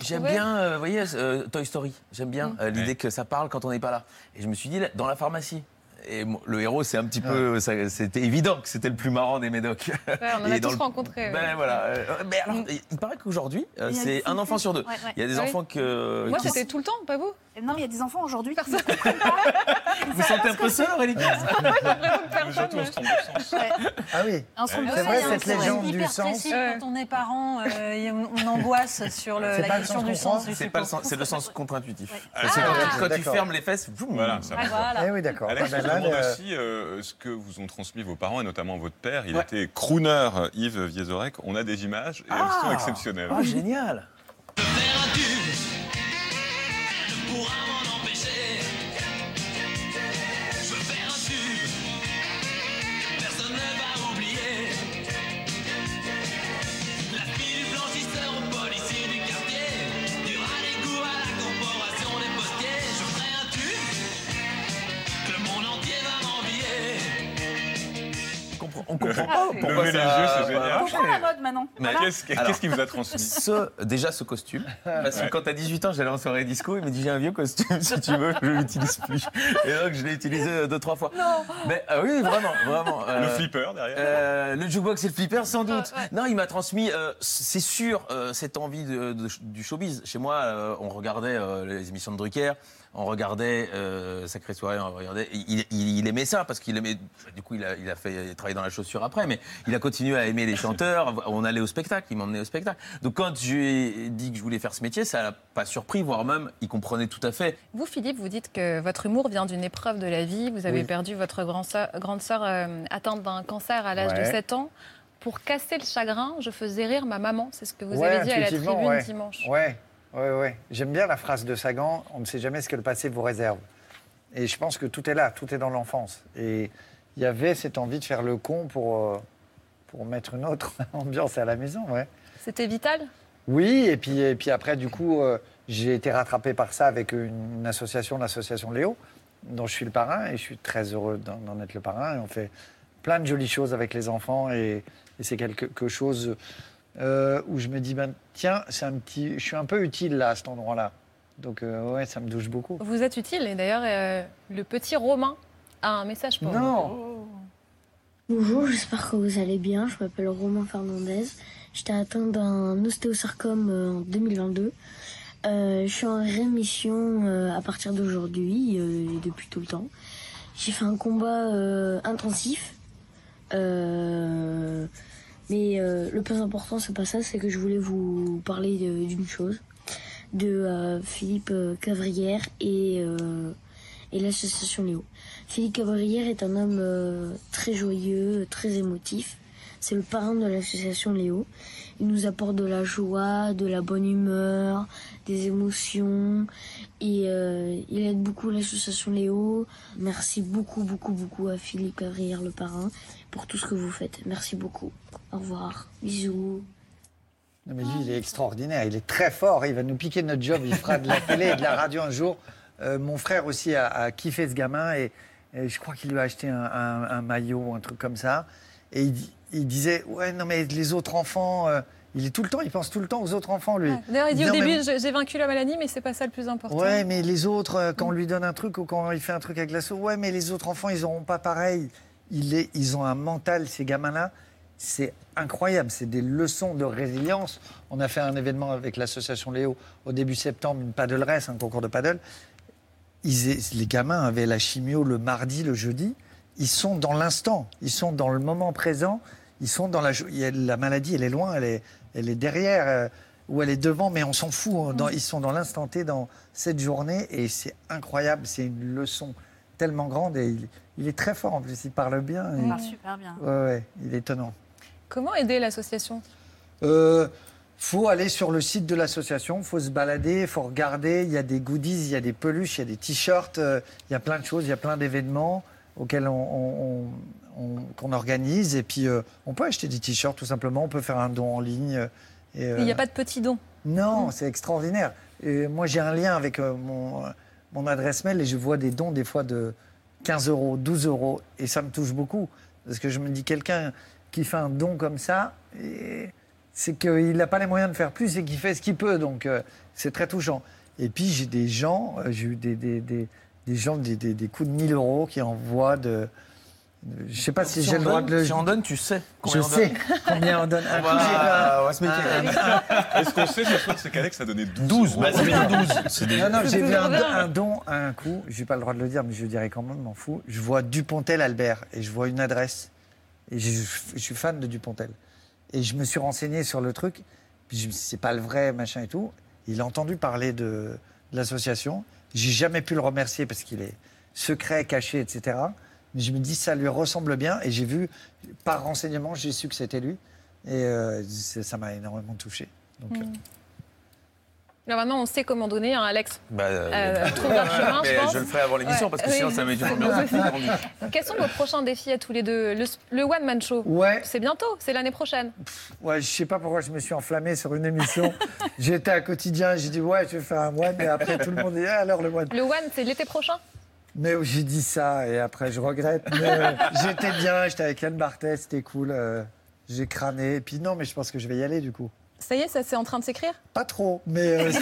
J'aime bien, euh, vous voyez, euh, Toy Story. J'aime bien Mm. euh, l'idée que ça parle quand on n'est pas là. Et je me suis dit, dans la pharmacie. Et le héros, c'est un petit peu. C'était évident que c'était le plus marrant des médocs. Ouais, on en a tous le- rencontré. Ben ouais. voilà. euh, mais alors, il paraît qu'aujourd'hui, euh, c'est un enfant sur deux. Ouais, ouais. Il y a des enfants que. Moi, qui- c'était tout le temps, pas vous? Non, mais il y a des enfants aujourd'hui. qui Personne. Vous sentez un peu seul, Aurélie Ah oui. Un son de C'est vrai, cette légende du hyper sens. quand on est parent, euh, on, angoisse sur C'est la pas question du sens C'est pas le sens, c'est le sens contre-intuitif. Ah, que quand, tu- quand tu fermes les fesses, boum, Voilà, ça ça va. Eh oui, d'accord. Alex, Ah, je demande aussi euh, ce que vous ont transmis vos parents et notamment votre père. Il était crooner, Yves Viezorek. On a des images et elles sont exceptionnelles. Ah, génial Wow. On comprend Ah, pas c'est- pourquoi Lever les ça yeux, c'est génial. Comprends la mode maintenant. Mais Voilà. Qu'est-ce Alors, qui vous a transmis ce, déjà ce costume. Parce que quand t'as 18 ans, j'allais en soirée disco, il m'a dit j'ai un vieux costume, si tu veux, je l'utilise plus. Et donc je l'ai utilisé euh, deux, trois fois. Non. Mais ah oui, vraiment, vraiment. Le euh, flipper derrière. euh, le jukebox et le flipper, sans doute. Non, il m'a transmis, euh, c'est sûr, euh, cette envie de- de- du showbiz. Chez moi, euh, on regardait euh, les émissions de Drucker, on regardait euh, Sacré Soirée, on regardait. Il, il- il aimait ça parce qu'il aimait. Du coup, il a, il a fait travailler dans la chaussure après, mais il a continué à aimer les chanteurs. On allait au spectacle, il m'emmenait au spectacle. Donc quand je lui ai dit que je voulais faire ce métier, ça l'a pas surpris, voire même, il comprenait tout à fait. Vous, Philippe, vous dites que votre humour vient d'une épreuve de la vie. Vous avez Oui. perdu votre grand sœur- grande sœur euh, atteinte d'un cancer à l'âge de Ouais. 7 ans. Pour casser le chagrin, je faisais rire ma maman. C'est ce que vous Ouais, avez dit à la tribune ouais. dimanche. Ouais, ouais, ouais. J'aime bien la phrase de Sagan on ne sait jamais ce que le passé vous réserve. Et je pense que tout est là, tout est dans l'enfance. Et il y avait cette envie de faire le con pour, euh, pour mettre une autre ambiance à la maison, ouais. C'était vital? Oui, et puis, et puis après, du coup, euh, j'ai été rattrapé par ça avec une, association, l'association Léo, dont je suis le parrain, et je suis très heureux d'en d'en être le parrain. Et on fait plein de jolies choses avec les enfants, et, et c'est quelque chose euh, où je me dis, ben, tiens, c'est un petit, je suis un peu utile là, à cet endroit-là. Donc, euh, ouais, ça me touche beaucoup. Vous êtes utile. Et d'ailleurs, euh, le petit Romain a un message pour vous. Non Bonjour, j'espère que vous allez bien. Je m'appelle Romain Fernandez. J'étais atteint d'un ostéosarcome euh, en 2022. Euh, je suis en rémission euh, à partir d'aujourd'hui euh, et depuis tout le temps. J'ai fait un combat euh, intensif. Euh, mais euh, le plus important, c'est pas ça, c'est que je voulais vous parler d'une chose. De euh, Philippe euh, Cavrière et, et l'association Léo. Philippe Cavrière est un homme très joyeux, très émotif. C'est le parrain de l'association Léo. Il nous apporte de la joie, de la bonne humeur, des émotions. Et euh, il aide beaucoup l'association Léo. Merci beaucoup, beaucoup, beaucoup à Philippe Cavrière, le parrain, pour tout ce que vous faites. Merci beaucoup. Au revoir. Bisous. Non, mais lui, il est extraordinaire. Il est très fort. Il va nous piquer notre job. Il fera de la télé et de la radio un jour. Euh, mon frère aussi a, kiffé ce gamin et, je crois qu'il lui a acheté un, maillot, un truc comme ça. Et il, di- il disait Ouais, non, mais les autres enfants. euh, il est tout le temps, il pense tout le temps aux autres enfants, lui. D'ailleurs, il dit Non, au début, j'ai j'ai vaincu la maladie, mais c'est pas ça le plus important. Ouais, mais les autres, euh, quand on lui donne un truc ou quand il fait un truc avec l'assaut, ouais, mais les autres enfants, ils n'auront pas pareil. Il est, ils ont un mental, ces gamins-là. C'est incroyable. C'est des leçons de résilience. On a fait un événement avec l'association Léo au début septembre, une paddle race, un concours de paddle. Ils les gamins avaient la chimio le mardi, le jeudi. Ils sont dans l'instant. Ils sont dans le moment présent. Ils sont dans la. La maladie, elle est loin, elle est, elle est derrière euh, ou elle est devant, mais on s'en fout. hein. Dans- ils sont dans l'instant T, dans cette journée, et c'est incroyable. C'est une leçon tellement grande et il, il est très fort en plus. Il parle bien. Il parle super bien. Ouais, ouais, il est étonnant. Comment aider l'association? Euh, faut aller sur le site de l'association, faut se balader, faut regarder. Il y a des goodies, il y a des peluches, il y a des t-shirts, euh, il y a plein de choses, il y a plein d'événements auxquels on, on- on- qu'on organise. Et puis, euh, on peut acheter des t-shirts tout simplement, on peut faire un don en ligne. euh, Il n'y euh, a pas de petits dons. non, c'est extraordinaire. Et moi, j'ai un lien avec euh, mon, mon adresse mail et je vois des dons des fois de 15 euros, 12 euros. Et ça me touche beaucoup. Parce que je me dis, quelqu'un qui fait un don comme ça, et c'est qu'il n'a pas les moyens de faire plus et qu'il fait ce qu'il peut. Donc, euh, c'est très touchant. Et puis, j'ai des gens, euh, j'ai eu des, des, des, des gens, des, des, des coups de 1000 euros qui envoient de. je ne sais pas si, Si j'ai le droit donne- de le. si on donne, tu sais Je combien on sais combien on donne. Un On coup, méfier. un- Est-ce qu'on sait ce soir, c'est qu'Alex a donné 12 12, euros. bah, fait 12. C'est Non, non, j'ai vu C'est un, bien. un don à un coup, j'ai pas le droit de le dire, mais je le dirai quand même, m'en fous. Je vois Dupontel Albert et je vois une adresse. Et je, je suis fan de Dupontel. Et je me suis renseigné sur le truc, puis je me suis dit, c'est pas le vrai, machin et tout. Il a entendu parler de, de l'association. J'ai jamais pu le remercier parce qu'il est secret, caché, etc. Mais je me dis, ça lui ressemble bien. Et j'ai vu, par renseignement, j'ai su que c'était lui. Et euh, ça m'a énormément touché. Donc, euh, Là, maintenant, on sait comment donner, hein, Alex. Bah, euh, Euh, trouve un chemin, mais je pense. je le ferai avant l'émission Ouais. parce que Oui. sinon ça met du temps Quels sont vos prochains défis à tous les deux Le, le One Man Show, Ouais. c'est bientôt, c'est l'année prochaine. Ouais, je sais pas pourquoi je me suis enflammé sur une émission. J'étais à quotidien, j'ai dit ouais, je vais faire un one, et après tout le monde dit ah, alors le one. Le One, c'est l'été prochain Mais j'ai dit ça et après je regrette. Mais euh, j'étais bien, j'étais avec Yann Barthès, c'était cool. euh, j'ai crâné. Et puis non, mais je pense que je vais y aller du coup. Ça y est, ça c'est en train de s'écrire? Pas trop, mais euh, si.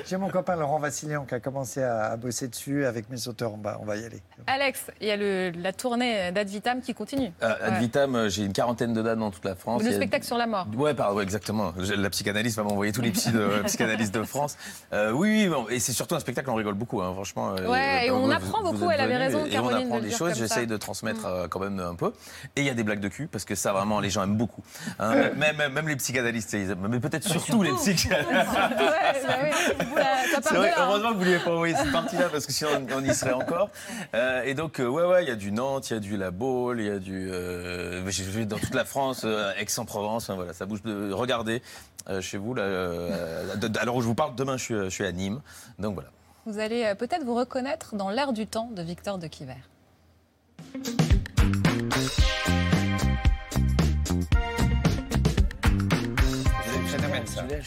J'ai mon copain Laurent Vassilian qui a commencé à, à bosser dessus avec mes auteurs. On va, on va y aller. Alex, il y a le- la tournée d'Ad Vitam qui continue. Euh, Ad Ouais. vitam, euh, j'ai une quarantaine de dates dans toute la France. Le a- spectacle sur la mort. Ouais, pardon, ouais, exactement. La psychanalyste va m'envoyer tous les psy de, euh, psychanalystes de France. Euh, oui, oui, bon, et c'est surtout un spectacle, on rigole beaucoup, hein, franchement. euh, Ouais, et on vous- apprend vous beaucoup, elle avait raison, Et Caroline, on apprend des choses, j'essaye de transmettre euh, quand même un peu. Et il y a des blagues de cul, parce que ça, vraiment, les gens aiment beaucoup. Hein, même, même- même les psychanalystes, ils aiment, mais peut-être surtout les psychanalystes. Ouais, bah part C'est vrai, hein. heureusement que vous ne lui avez pas envoyé cette partie-là parce que sinon on y serait encore. Euh, et donc, euh, ouais, ouais, il y a du Nantes, il y a du La Baule, il y a du. Euh, J'ai vu dans toute la France, euh, Aix-en-Provence, voilà, ça bouge de. Regardez, chez vous, là. de- alors où je vous parle, demain je suis, je suis à Nîmes. Donc voilà. Vous allez peut-être vous reconnaître dans l'air du temps de Victor de Quiver.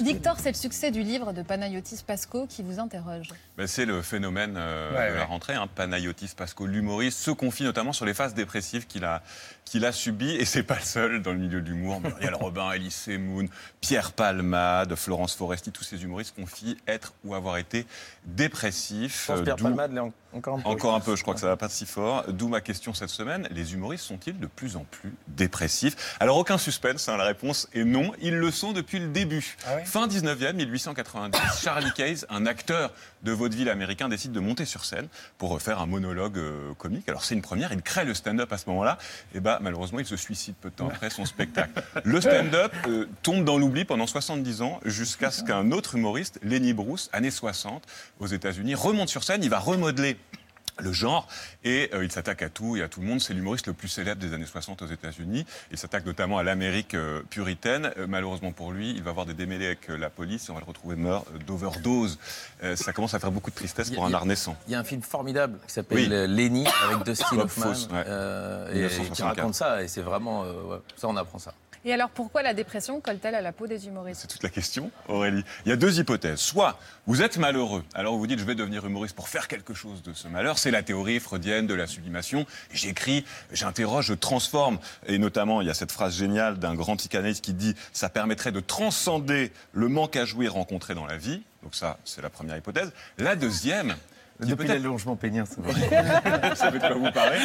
Victor, c'est le succès du livre de Panayotis Pasco qui vous interroge. Ben, c'est le phénomène euh, Ouais, de la rentrée. Hein. Panayotis Pasco, l'humoriste, se confie notamment sur les phases dépressives qu'il a, qu'il a subies. Et c'est pas le seul dans le milieu de l'humour. Muriel Robin, Elie Semoun, Pierre Palmade, Florence Foresti, tous ces humoristes confient être ou avoir été dépressifs. Je pense Euh, Pierre Palmade, là, encore un peu. Encore un peu, je crois que ça va pas si fort. D'où ma question cette semaine. Les humoristes sont-ils de plus en plus dépressifs? Alors aucun suspense, hein, la réponse est non. Ils le sont depuis le début début. Ah Fin 19e, 1890, Charlie Case, un acteur de vaudeville américain, décide de monter sur scène pour faire un monologue euh, comique. Alors c'est une première, il crée le stand-up à ce moment-là. Et bah malheureusement, il se suicide peu de temps après son spectacle. Le stand-up euh, tombe dans l'oubli pendant 70 ans jusqu'à ce qu'un autre humoriste, Lenny Bruce, années 60, aux États-Unis, remonte sur scène. Il va remodeler le genre et euh, il s'attaque à tout et à tout le monde. C'est l'humoriste le plus célèbre des années 60 aux États-Unis. Il s'attaque notamment à l'Amérique euh, puritaine. Euh, malheureusement pour lui, il va avoir des démêlés avec la police et on va le retrouver mort d'overdose. Ça commence à faire beaucoup de tristesse pour un art naissant. Il y a un film formidable qui s'appelle Oui. Lenny avec Dustin Hoffman ouais. et- qui 1964. raconte ça et c'est vraiment ouais, ça on apprend ça. Et alors pourquoi la dépression colle-t-elle à la peau des humoristes? C'est toute la question, Aurélie. Il y a deux hypothèses. Soit vous êtes malheureux, alors vous vous dites je vais devenir humoriste pour faire quelque chose de ce malheur. C'est la théorie freudienne de la sublimation. J'écris, j'interroge, je transforme. Et notamment, il y a cette phrase géniale d'un grand psychanalyste qui dit ça permettrait de transcender le manque à jouir rencontré dans la vie. Donc ça, c'est la première hypothèse. La deuxième. Depuis l'allongement pénien, ça va. vous savez de quoi vous parlez.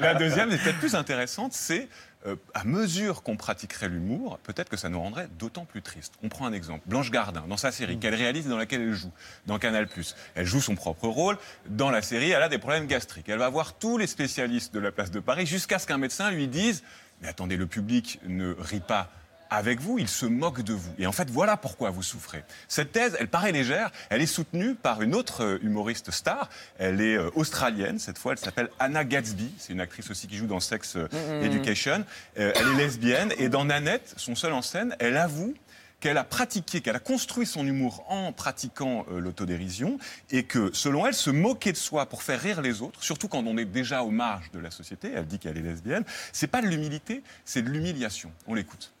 La deuxième, est peut-être plus intéressante, c'est euh, à mesure qu'on pratiquerait l'humour, peut-être que ça nous rendrait d'autant plus tristes. On prend un exemple. Blanche Gardin, dans sa série, qu'elle réalise et dans laquelle elle joue, dans Canal+. Elle joue son propre rôle. Dans la série, elle a des problèmes gastriques. Elle va voir tous les spécialistes de la place de Paris jusqu'à ce qu'un médecin lui dise « Mais attendez, le public ne rit pas avec vous, il se moque de vous. Et en fait, voilà pourquoi vous souffrez. Cette thèse, elle paraît légère, elle est soutenue par une autre euh, humoriste star. Elle est euh, australienne, cette fois, elle s'appelle Anna Gatsby. C'est une actrice aussi qui joue dans Sex euh. Education. Elle est lesbienne. Et dans Nanette, son seul en scène, elle avoue qu'elle a pratiqué, qu'elle a construit son humour en pratiquant euh, l'autodérision et que, selon elle, se moquer de soi pour faire rire les autres, surtout quand on est déjà aux marges de la société, elle dit qu'elle est lesbienne, c'est pas de l'humilité, c'est de l'humiliation. On l'écoute.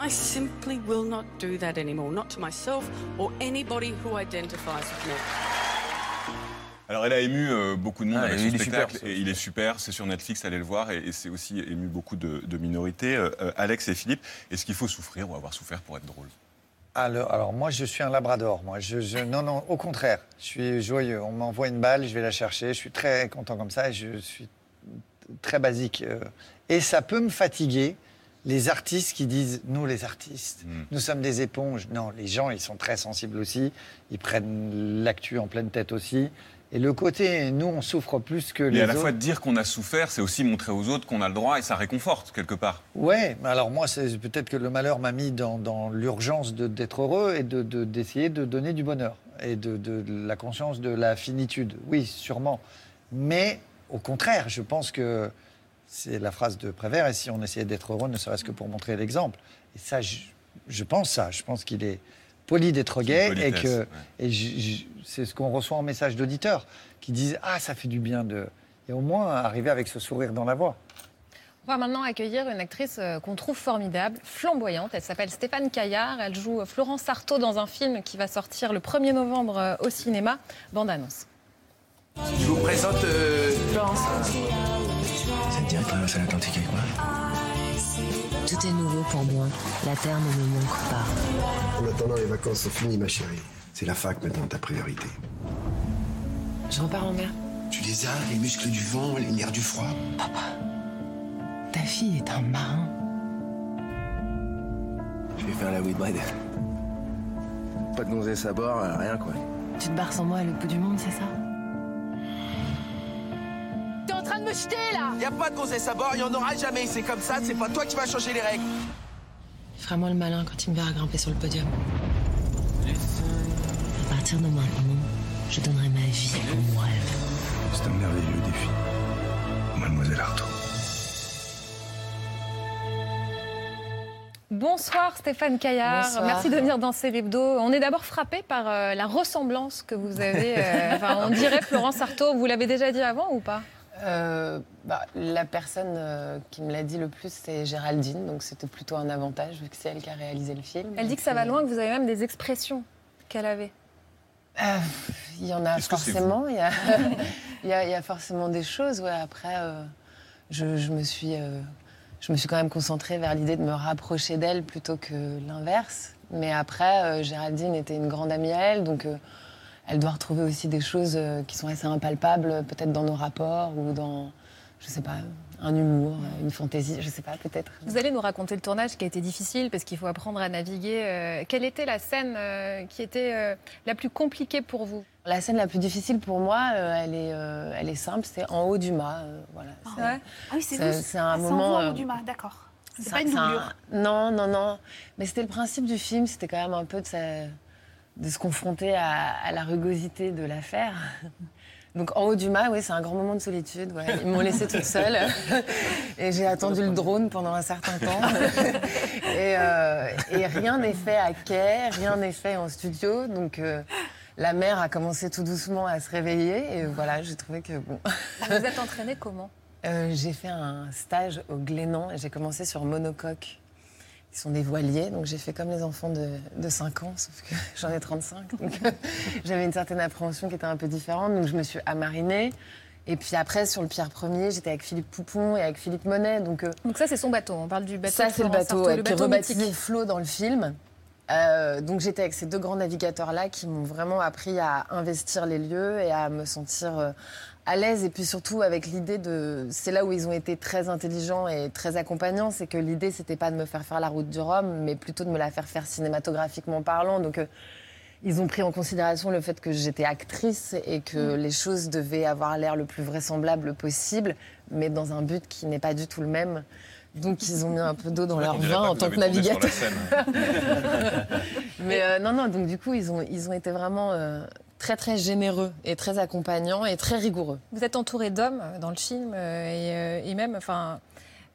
I simply will not do that anymore, not to myself or anybody who identifies with me. Alors, elle a ému euh, beaucoup de monde Ah, avec et son il est spectacle. super, ce et il est super, c'est sur Netflix, allez le voir. Et, et c'est aussi ému beaucoup de, de minorités. Euh, euh, Alex et Philippe, est-ce qu'il faut souffrir ou avoir souffert pour être drôle? Alors, alors, moi, je suis un labrador. Moi, je, je- non, non, au contraire. Je suis joyeux. On m'envoie une balle, je vais la chercher. Je suis très content comme ça. Et je suis très basique. Et ça peut me fatiguer. Les artistes qui disent nous les artistes, nous sommes des éponges. Non, les gens ils sont très sensibles aussi. Ils prennent l'actu en pleine tête aussi. Et le côté nous on souffre plus que les Et à la autres. fois de dire qu'on a souffert, c'est aussi montrer aux autres qu'on a le droit et ça réconforte quelque part. Ouais, mais alors moi, c'est peut-être que le malheur m'a mis dans, dans l'urgence de- d'être heureux et d'essayer de, d'essayer de donner du bonheur et de, de- de la conscience de la finitude. Oui, sûrement. Mais au contraire, je pense que c'est la phrase de Prévert, et si on essayait d'être heureux, ne serait-ce que pour montrer l'exemple. Et ça, je, je pense ça. Je pense qu'il est poli d'être gay et que ouais. et c'est ce qu'on reçoit en message d'auditeurs qui disent Ah, ça fait du bien de. Et au moins arriver avec ce sourire dans la voix. On va maintenant accueillir une actrice euh, qu'on trouve formidable, flamboyante. Elle s'appelle Stéphane Caillard. Elle joue Florence Artaud dans un film qui va sortir le 1er novembre euh, au cinéma. Bande annonce. Je vous présente euh, Florence. Ça te dirait à l'Atlantique avec moi Tout est nouveau pour moi. La terre ne me manque pas. En attendant, les vacances sont finies, ma chérie. C'est la fac maintenant ta priorité. Je repars en mer. Tu les as, les muscles du vent, les nerfs du froid. Ta fille est un marin. Je vais faire la Whitbread. Pas de gonzesse à bord, rien quoi. Tu te barres sans moi à l'autre bout du monde, c'est ça? Train de me jeter là Y a pas de gonzesse à bord, y en aura jamais. C'est comme ça, c'est pas toi qui vas changer les règles. Feras-moi le malin quand il me verra grimper sur le podium. À partir de maintenant, je donnerai ma vie pour mon rêve. C'est un merveilleux défi. Mademoiselle Artaud. Bonsoir Stéphane Caillard, Bonsoir. merci de venir dans Célébdo. On est d'abord frappé par euh, la ressemblance que vous avez. euh, enfin, on dirait Florence Artaud, vous l'avez déjà dit avant ou pas? Euh, bah, la personne euh, qui me l'a dit le plus, c'est Géraldine, donc c'était plutôt un avantage vu que c'est elle qui a réalisé le film. Elle dit que ça va loin, que vous avez même des expressions qu'elle avait. Euh, Il y en a forcément, il y a, il y, a, il y a forcément des choses. Ouais. Après, euh, je, je me suis, euh, je me suis quand même concentrée vers l'idée de me rapprocher d'elle plutôt que l'inverse. Mais après, euh, Géraldine était une grande amie à elle, donc euh, elle doit retrouver aussi des choses euh, qui sont assez impalpables, peut-être dans nos rapports ou dans, je sais pas, un humour, une fantaisie, je sais pas, peut-être. Vous allez nous raconter le tournage qui a été difficile parce qu'il faut apprendre à naviguer. Euh, quelle était la scène euh, qui était euh, la plus compliquée pour vous? La scène la plus difficile pour moi, euh, elle, est, euh, elle est simple, c'est en haut du mât. euh, voilà. C'est- Ah oui, c'est c'est- vous. c'est un Ah, moment, en haut du mât, d'accord. C'est C'est pas une un- doublure. Non, non, non. Mais c'était le principe du film, c'était quand même un peu de, sa- de se confronter à, à la rugosité de l'affaire. Donc en haut du mât, oui, c'est un grand moment de solitude. ouais. Ils m'ont laissée toute seule et j'ai attendu le drone pendant un certain temps. et, euh, et rien n'est fait à quai, rien n'est fait en studio. Donc euh, la mer a commencé tout doucement à se réveiller et voilà, j'ai trouvé que bon. Vous vous êtes entraîné comment? Euh, j'ai fait un stage au Glénan et j'ai commencé sur monocoque. Ils sont des voiliers, donc j'ai fait comme les enfants de, de 5 ans, sauf que j'en ai 35. Donc j'avais une certaine appréhension qui était un peu différente, donc je me suis amarinée. Et puis après, sur le Pierre Premier, j'étais avec Philippe Poupon et avec Philippe Monet. Donc, euh, Donc ça, c'est son bateau. On parle du bateau. ça, c'est le bateau, ouais, le qui est bateau rebaptisé mythique. Flo dans le film. Euh, donc j'étais avec ces deux grands navigateurs-là qui m'ont vraiment appris à investir les lieux et à me sentir euh, à l'aise. Et puis surtout avec l'idée de... C'est là où ils ont été très intelligents et très accompagnants, c'est que l'idée, c'était pas de me faire faire la route du Rhum, mais plutôt de me la faire faire cinématographiquement parlant. Donc euh, ils ont pris en considération le fait que j'étais actrice et que les choses devaient avoir l'air le plus vraisemblable possible, mais dans un but qui n'est pas du tout le même. Donc ils ont mis un peu d'eau dans leur vin en tant que navigateur. mais euh, non, non, donc du coup ils ont, ils ont été vraiment euh, très très généreux et très accompagnants et très rigoureux. Vous êtes entouré d'hommes euh, dans le film euh, et, euh, et même, enfin,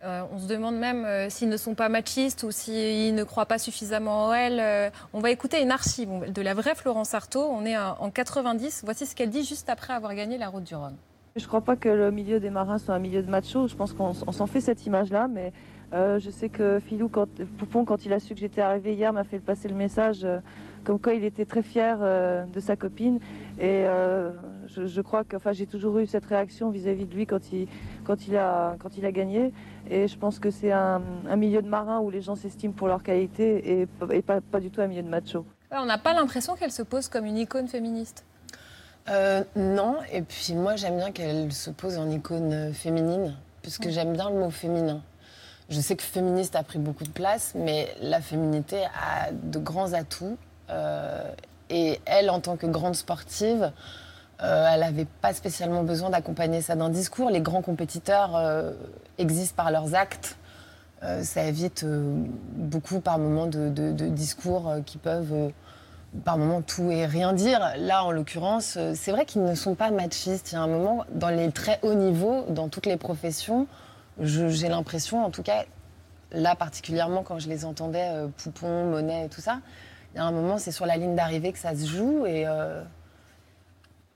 euh, on se demande même euh, s'ils ne sont pas machistes ou s'ils ne croient pas suffisamment en elle. Euh, on va écouter une archive de la vraie Florence Artaud. On est en en 90. Voici ce qu'elle dit juste après avoir gagné la Route du Rhum. Je crois pas que le milieu des marins soit un milieu de macho. Je pense qu'on s'en fait cette image-là, mais euh, je sais que Philou, quand, Poupon, quand il a su que j'étais arrivée hier, m'a fait passer le message euh, comme quoi il était très fier euh, de sa copine. Et euh, je, je crois que, enfin, j'ai toujours eu cette réaction vis-à-vis de lui quand il, quand il a, quand il a gagné. Et je pense que c'est un, un milieu de marins où les gens s'estiment pour leur qualité et, pas, pas du tout un milieu de macho. On n'a pas l'impression qu'elle se pose comme une icône féministe. Euh, non, et puis moi j'aime bien qu'elle se pose en icône féminine, puisque j'aime bien le mot féminin. Je sais que féministe a pris beaucoup de place, mais la féminité a de grands atouts. Euh, et elle, en tant que grande sportive, euh, elle n'avait pas spécialement besoin d'accompagner ça d'un discours. Les grands compétiteurs euh, existent par leurs actes. Ça évite beaucoup par moments de, de- discours qui peuvent par moments tout et rien dire. Là, en l'occurrence, c'est vrai qu'ils ne sont pas machistes. Il y a un moment, dans les très hauts niveaux, dans toutes les professions, j'ai l'impression, en tout cas, là particulièrement quand je les entendais, Poupon, Monet et tout ça, il y a un moment, c'est sur la ligne d'arrivée que ça se joue. Et, euh,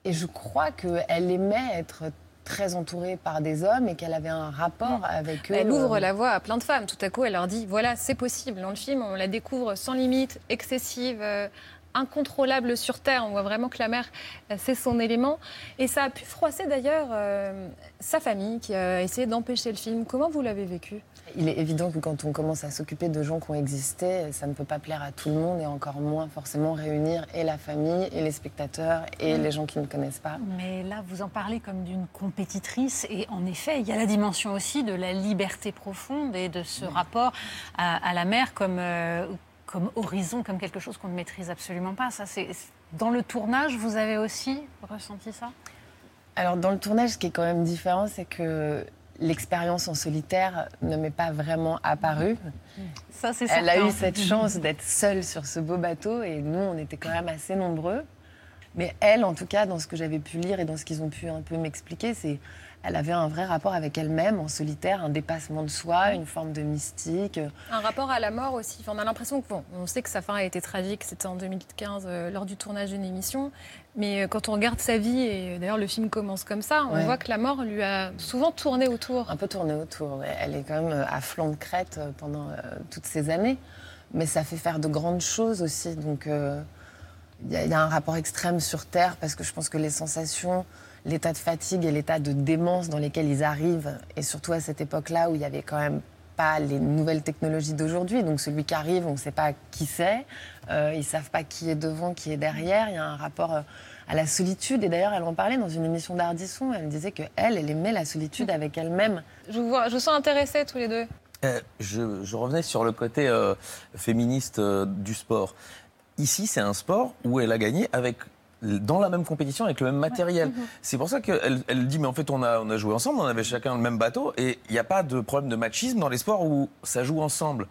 et je crois qu'elle aimait être très entourée par des hommes et qu'elle avait un rapport avec eux. Elle ouvre euh, la voie à plein de femmes. Tout à coup, elle leur dit voilà, c'est possible. Dans le film, on la découvre sans limite, excessive, euh, incontrôlable sur Terre. On voit vraiment que la mer, c'est son élément. Et ça a pu froisser d'ailleurs euh, sa famille qui a essayé d'empêcher le film. Comment vous l'avez vécu? Il est évident que quand on commence à s'occuper de gens qui ont existé, ça ne peut pas plaire à tout le monde et encore moins forcément réunir et la famille et les spectateurs et Mm. les gens qui ne connaissent pas. Mais là, vous en parlez comme d'une compétitrice. Et en effet, il y a la dimension aussi de la liberté profonde et de ce rapport à, à la mer comme, euh, comme horizon, comme quelque chose qu'on ne maîtrise absolument pas. Ça, c'est dans le tournage, vous avez aussi ressenti ça? Alors dans le tournage, ce qui est quand même différent, c'est que l'expérience en solitaire ne m'est pas vraiment apparue. Ça, Elle a eu cette chance d'être seule sur ce beau bateau et nous, on était quand même assez nombreux. Mais elle, en tout cas, dans ce que j'avais pu lire et dans ce qu'ils ont pu un peu m'expliquer, c'est elle avait un vrai rapport avec elle-même en solitaire, un dépassement de soi, une forme de mystique. Un rapport à la mort aussi. Enfin, on a l'impression que, bon, on sait que sa fin a été tragique, c'était en 2015 euh, lors du tournage d'une émission. Mais euh, quand on regarde sa vie, et d'ailleurs le film commence comme ça, on Ouais. voit que la mort lui a souvent tourné autour. Un peu tourné autour. Elle est quand même euh, à flanc de crête euh, pendant euh, toutes ces années. Mais ça fait faire de grandes choses aussi. Donc euh, il y a un rapport extrême sur Terre parce que je pense que les sensations, l'état de fatigue et l'état de démence dans lesquels ils arrivent, et surtout à cette époque-là où il y avait quand même pas les nouvelles technologies d'aujourd'hui. Donc celui qui arrive, on ne sait pas qui c'est. Euh, ils savent pas qui est devant, qui est derrière. Il y a un rapport euh, à la solitude. Et d'ailleurs, elle en parlait dans une émission d'Ardisson. Elle disait que elle, elle aimait la solitude avec elle-même. Je vous, vois, je vous sens intéressés tous les deux. Euh, je, je revenais sur le côté euh, féministe euh, du sport. Ici, c'est un sport où elle a gagné avec dans la même compétition avec le même matériel. Mhm. C'est pour ça qu'elle elle dit mais en fait on a, on a joué ensemble, on avait chacun le même bateau et il n'y a pas de problème de machisme dans les sports où ça joue ensemble.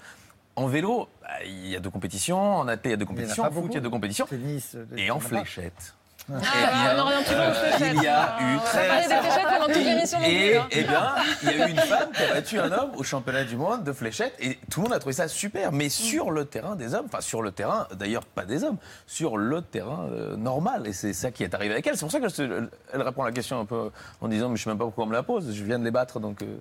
En vélo, bah, il y a deux compétitions, en athlète il y a deux compétitions, pas en foot il y a deux compétitions Tennis, euh, et en fléchette. Ah, Eh fléchettes. Il y a eu va très parler des fléchettes pendant toute l'émission non et, hein. eh bien, il y a eu une femme qui a battu un homme au championnat du monde de fléchettes et tout le monde a trouvé ça super. Mais sur le terrain des hommes, enfin sur le terrain, d'ailleurs pas des hommes, sur le terrain euh, normal. Et c'est ça qui est arrivé avec elle. C'est pour ça qu'elle elle répond à la question un peu en disant mais je sais même pas pourquoi on me la pose. Je viens de les battre donc. euh,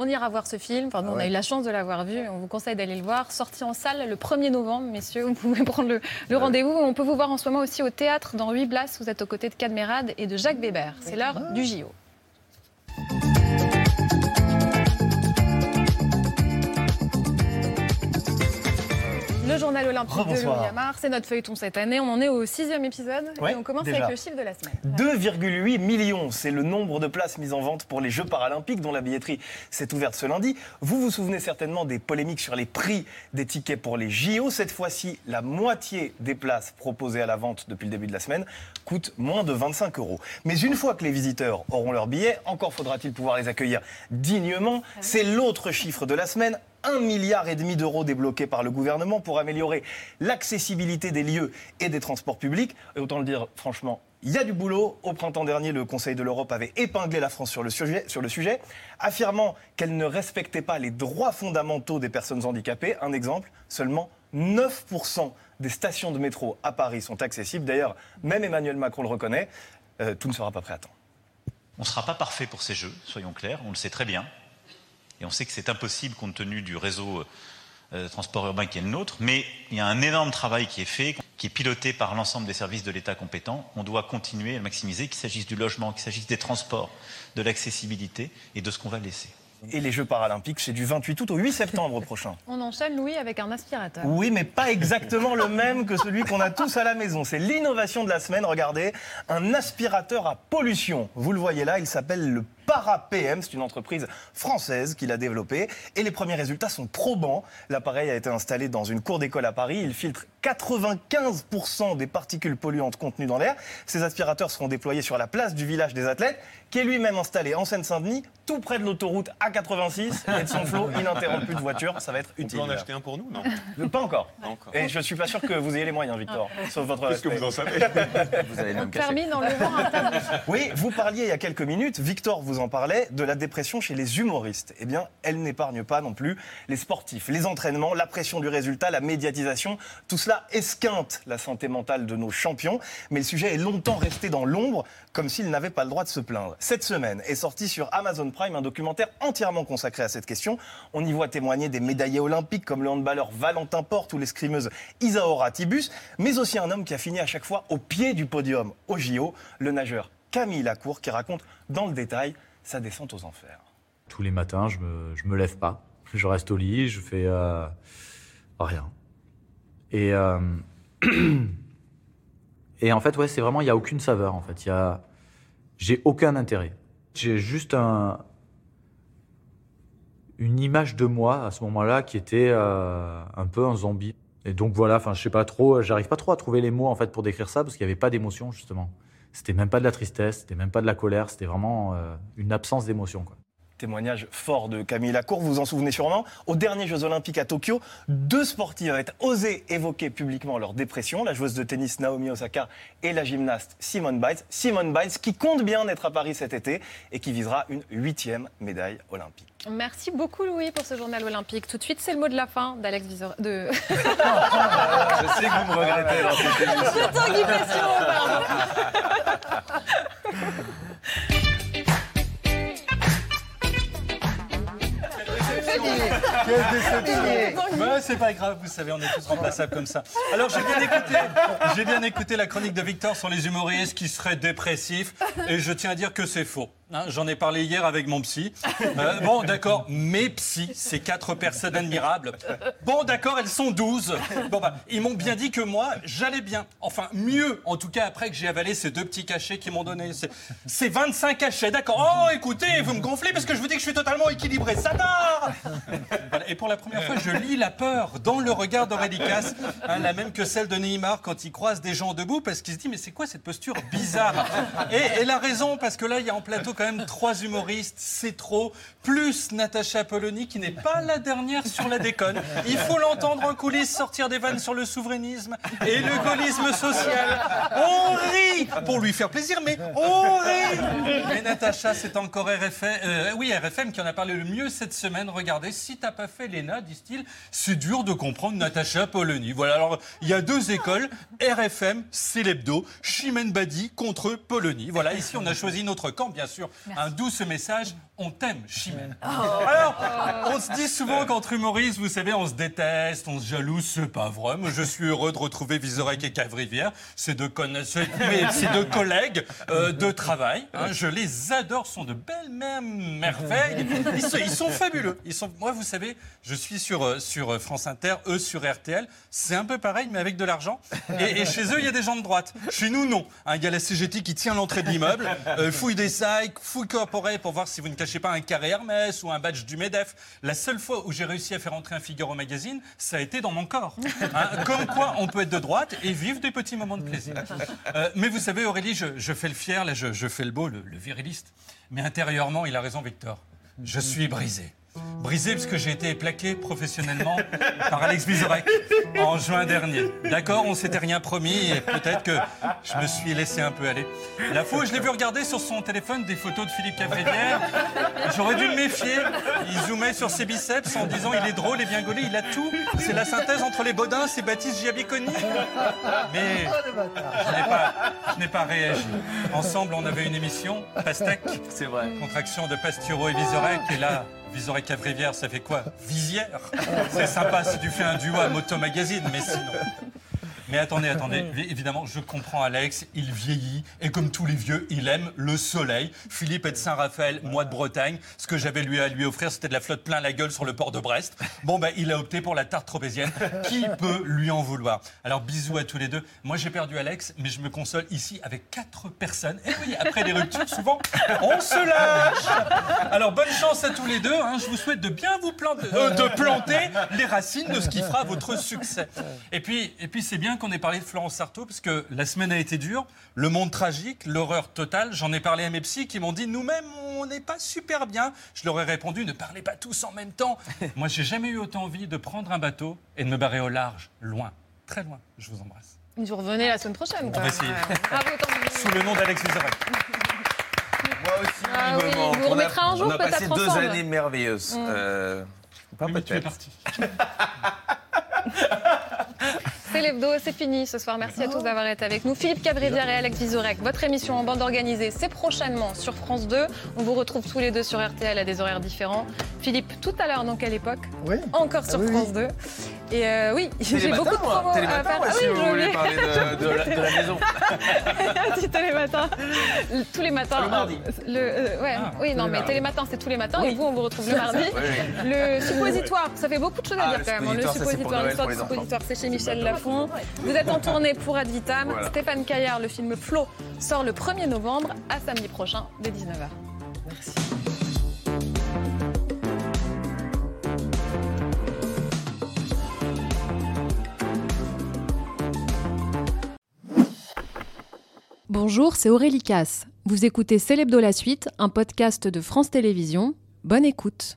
On ira voir ce film. Enfin, nous, Ah on a eu la chance de l'avoir vu. On vous conseille d'aller le voir. Sorti en salle le 1er novembre, messieurs. Vous pouvez prendre le, le rendez-vous. On peut vous voir en ce moment aussi au théâtre dans 8 places. Vous êtes aux côtés de Cadmerade et de Jacques Weber. C'est l'heure du JO. Le journal olympique de. Louis Amar, c'est notre feuilleton cette année. On en est au sixième épisode Ouais, et on commence déjà. avec le chiffre de la semaine. 2,8 millions, c'est le nombre de places mises en vente pour les Jeux paralympiques dont la billetterie s'est ouverte ce lundi. Vous vous souvenez certainement des polémiques sur les prix des tickets pour les JO. Cette fois-ci, la moitié des places proposées à la vente depuis le début de la semaine coûtent moins de 25 euros. Mais une fois que les visiteurs auront leur billet, encore faudra-t-il pouvoir les accueillir dignement. C'est l'autre chiffre de la semaine. Un milliard et demi d'euros débloqués par le gouvernement pour améliorer l'accessibilité des lieux et des transports publics. Et autant le dire franchement, il y a du boulot. Au printemps dernier, le Conseil de l'Europe avait épinglé la France sur le sujet, sur le sujet affirmant qu'elle ne respectait pas les droits fondamentaux des personnes handicapées. Un exemple, seulement 9% des stations de métro à Paris sont accessibles. D'ailleurs, même Emmanuel Macron le reconnaît, euh, tout ne sera pas prêt à temps. On ne sera pas parfait pour ces jeux, soyons clairs, on le sait très bien. Et on sait que c'est impossible compte tenu du réseau euh, de transport urbain qui est le nôtre. Mais il y a un énorme travail qui est fait, qui est piloté par l'ensemble des services de l'État compétents. On doit continuer à le maximiser, qu'il s'agisse du logement, qu'il s'agisse des transports, de l'accessibilité et de ce qu'on va laisser. Et les Jeux paralympiques, c'est du 28 août au 8 septembre prochain. On enchaîne, Louis, avec un aspirateur. Oui, mais pas exactement le même que celui qu'on a tous à la maison. C'est l'innovation de la semaine. Regardez, un aspirateur à pollution. Vous le voyez là, il s'appelle le ParaPM. C'est une entreprise française qui l'a développé. Et les premiers résultats sont probants. L'appareil a été installé dans une cour d'école à Paris. Il filtre 95% des particules polluantes contenues dans l'air. Ces aspirateurs seront déployés sur la place du village des athlètes, qui est lui-même installé en Seine-Saint-Denis, tout près de l'autoroute A86 et de son flot ininterrompu de voitures. Ça va être On utile. peut en acheter un pour nous, non? Euh, Pas encore. Pas encore. Et je suis pas sûr que vous ayez les moyens, Victor. Sauf votre Qu'est-ce que vous en savez? Vous allez même Permis dans le vent interne. Oui, vous parliez il y a quelques minutes, Victor vous en parlait, de la dépression chez les humoristes. Eh bien, elle n'épargne pas non plus les sportifs, les entraînements, la pression du résultat, la médiatisation. Tout cela esquinte la santé mentale de nos champions. Mais le sujet est longtemps resté dans l'ombre, comme s'ils n'avaient pas le droit de se plaindre. Cette semaine est sorti sur Amazon Prime un documentaire entièrement consacré à cette question. On y voit témoigner des médaillés olympiques comme le handballeur Valentin Porte ou l'escrimeuse Isaora Tibus, mais aussi un homme qui a fini à chaque fois au pied du podium au JO, le nageur Camille Lacour, qui raconte dans le détail sa descente aux enfers. Tous les matins, je me, je me lève pas. Je reste au lit, je fais euh, rien. Et, euh, et en fait, ouais, c'est vraiment, il n'y a aucune saveur. En fait, j'ai aucun intérêt. J'ai juste un, une image de moi à ce moment-là qui était euh, un peu un zombie. Et donc voilà, enfin, je sais pas trop, j'arrive pas trop à trouver les mots en fait pour décrire ça parce qu'il n'y avait pas d'émotion justement. C'était même pas de la tristesse, c'était même pas de la colère, c'était vraiment euh, une absence d'émotion. Témoignage fort de Camille Lacour, vous vous en souvenez sûrement. Aux derniers Jeux Olympiques à Tokyo, deux sportifs avaient osé évoquer publiquement leur dépression, la joueuse de tennis Naomi Osaka et la gymnaste Simone Biles. Simone Biles qui compte bien d'être à Paris cet été et qui visera une huitième médaille olympique. Merci beaucoup, Louis, pour ce journal olympique. Tout de suite, c'est le mot de la fin d'Alex Visor. De... Je sais que vous me regrettez dans cette émission. Yeah. Chaud, pardon. Ouais, c'est pas grave, vous savez, on est tous remplaçables comme ça. Alors j'ai bien écouté, j'ai bien écouté la chronique de Victor sur les humoristes qui seraient dépressifs, et je tiens à dire que c'est faux. hein, J'en ai parlé hier avec mon psy. Euh, bon, d'accord, mes psys, ces quatre personnes admirables. Bon, d'accord, elles sont 12. Bon, bah, ils m'ont bien dit que moi, j'allais bien. Enfin, mieux, en tout cas, après que j'ai avalé ces deux petits cachets qu'ils m'ont donnés. C'est- C'est 25 cachets, d'accord. Oh, écoutez, vous me gonflez parce que je vous dis que je suis totalement équilibré. Ça part Et pour la première fois, je lis la peur dans le regard d'Aurélie hein, la même que celle de Neymar quand il croise des gens debout, parce qu'il se dit, mais c'est quoi cette posture bizarre Et elle a raison, parce que là, il y a en plateau quand même trois humoristes, c'est trop, plus Natacha Polony, qui n'est pas la dernière sur la déconne. Il faut l'entendre en coulisses sortir des vannes sur le souverainisme et le gaullisme social. On rit pour lui faire plaisir, mais on rit Mais Natacha, c'est encore RFM, euh, oui, RFM qui en a parlé le mieux cette semaine. Regardez, si t'as pas fait l'ENA, disent-ils, c'est dur de comprendre Natacha Polony. Voilà, alors il y a deux écoles, RFM, c'est l'hebdo, Chimène Badi contre Polony. Voilà, ici on a choisi notre camp, bien sûr. Un douce message, on t'aime, Chimène. Alors, on se dit souvent qu'entre humoristes, vous savez, on se déteste, on se jalouse, c'est pas vrai. Moi, je suis heureux de retrouver Vizorek et Cavrivière, ces deux, conna- ces- deux collègues euh, de travail. hein. je les adore, sont de belles merveilles. Ils sont, ils sont fabuleux. Ils sont, moi, vous savez, je suis sur, euh, euh, France Inter, eux sur RTL. C'est un peu pareil, mais avec de l'argent. Et, chez eux, il y a des gens de droite. Chez nous, non. Hein, Il y a la CGT qui tient l'entrée de l'immeuble, euh, fouille des sacs, fouille corporée pour voir si vous ne cachez pas un carré Hermès ou un badge du MEDEF. La seule fois où j'ai réussi à faire entrer un Figaro magazine, ça a été dans mon corps. Hein, comme quoi, on peut être de droite et vivre des petits moments de plaisir. Mais vous savez, Aurélie, je, fais le fier, là, je, fais le beau, le viriliste. Mais intérieurement, il a raison, Victor. Je suis brisé. Brisé parce que j'ai été plaqué professionnellement par Alex Vizorek en juin dernier. D'accord, on s'était rien promis et peut-être que je me suis laissé un peu aller. La fois je l'ai vu regarder sur son téléphone des photos de Philippe Cavrivière, j'aurais dû me méfier. Il zoomait sur ses biceps en disant il est drôle et bien gaulé, il a tout. C'est la synthèse entre les Baudins et Baptiste Giabiconi. Mais je n'ai pas, je n'ai pas réagi. Ensemble, on avait une émission, Pastèque. C'est vrai. Contraction de Pastureau et Vizorek. Et là, Vizorek Cavrivière, ça fait quoi? Visière? C'est sympa si tu fais un duo à Moto Magazine, mais sinon. Mais attendez, attendez. Évi- Évidemment, je comprends Alex, il vieillit et comme tous les vieux, il aime le soleil. Philippe est de Saint-Raphaël, moi de Bretagne. Ce que j'avais lui à lui offrir, c'était de la flotte plein la gueule sur le port de Brest. Bon, ben, il a opté pour la tarte tropézienne. Qui peut lui en vouloir? Alors, bisous à tous les deux. Moi, j'ai perdu Alex, mais je me console ici avec quatre personnes. Et oui, après les ruptures, souvent, on se lâche. Alors, bonne chance à tous les deux. hein. Je vous souhaite de bien vous planter, euh, de planter les racines de ce qui fera votre succès. Et puis, et puis c'est bien qu'on ait parlé de Florence Sarto, parce que la semaine a été dure, le monde tragique, l'horreur totale. J'en ai parlé à mes psys qui m'ont dit nous-mêmes, on n'est pas super bien. Je leur ai répondu ne parlez pas tous en même temps. Moi, j'ai jamais eu autant envie de prendre un bateau et de me barrer au large, loin, très loin. Je vous embrasse. Vous revenez la semaine prochaine. On quoi. va essayer. Ouais. Bravo, Tanguy. Sous le nom d'Alex. Moi aussi, Ah il me oui, manque. vous On a- remettrez un jour, On a passé deux ensemble. années merveilleuses. Mm. Euh, pas peut-être. C'est l'hebdo, c'est fini ce soir. Merci à tous d'avoir été avec nous. Philippe Cavrivière et Alex Vizorek, votre émission en bande organisée, c'est prochainement sur France 2. On vous retrouve tous les deux sur RTL à des horaires différents. Philippe, tout à l'heure, dans quelle époque Oui. Encore sur Ah oui, France 2. Et euh, oui, j'ai beaucoup de promos à faire. moi, Ah oui, vous je voulez l'ai. parler de, de la, de la maison. Télématin. Tous les matins. Le mardi. Le, euh, ouais, oui, non, mais. Télématin, c'est tous les matins. Oui. Et vous, on vous retrouve le mardi. Oui. Le suppositoire, ça fait beaucoup de choses à Ah, dire le quand même. hein. Le suppositoire, l'histoire du suppositoire, c'est chez Michel Lafon. Vous êtes en tournée pour Ad Vitam. Voilà. Stéphane Caillard, le film Flo, sort le 1er novembre à samedi prochain dès 19h. Merci. Bonjour, c'est Aurélie Casse. Vous écoutez Célébdo la suite, un podcast de France Télévisions. Bonne écoute.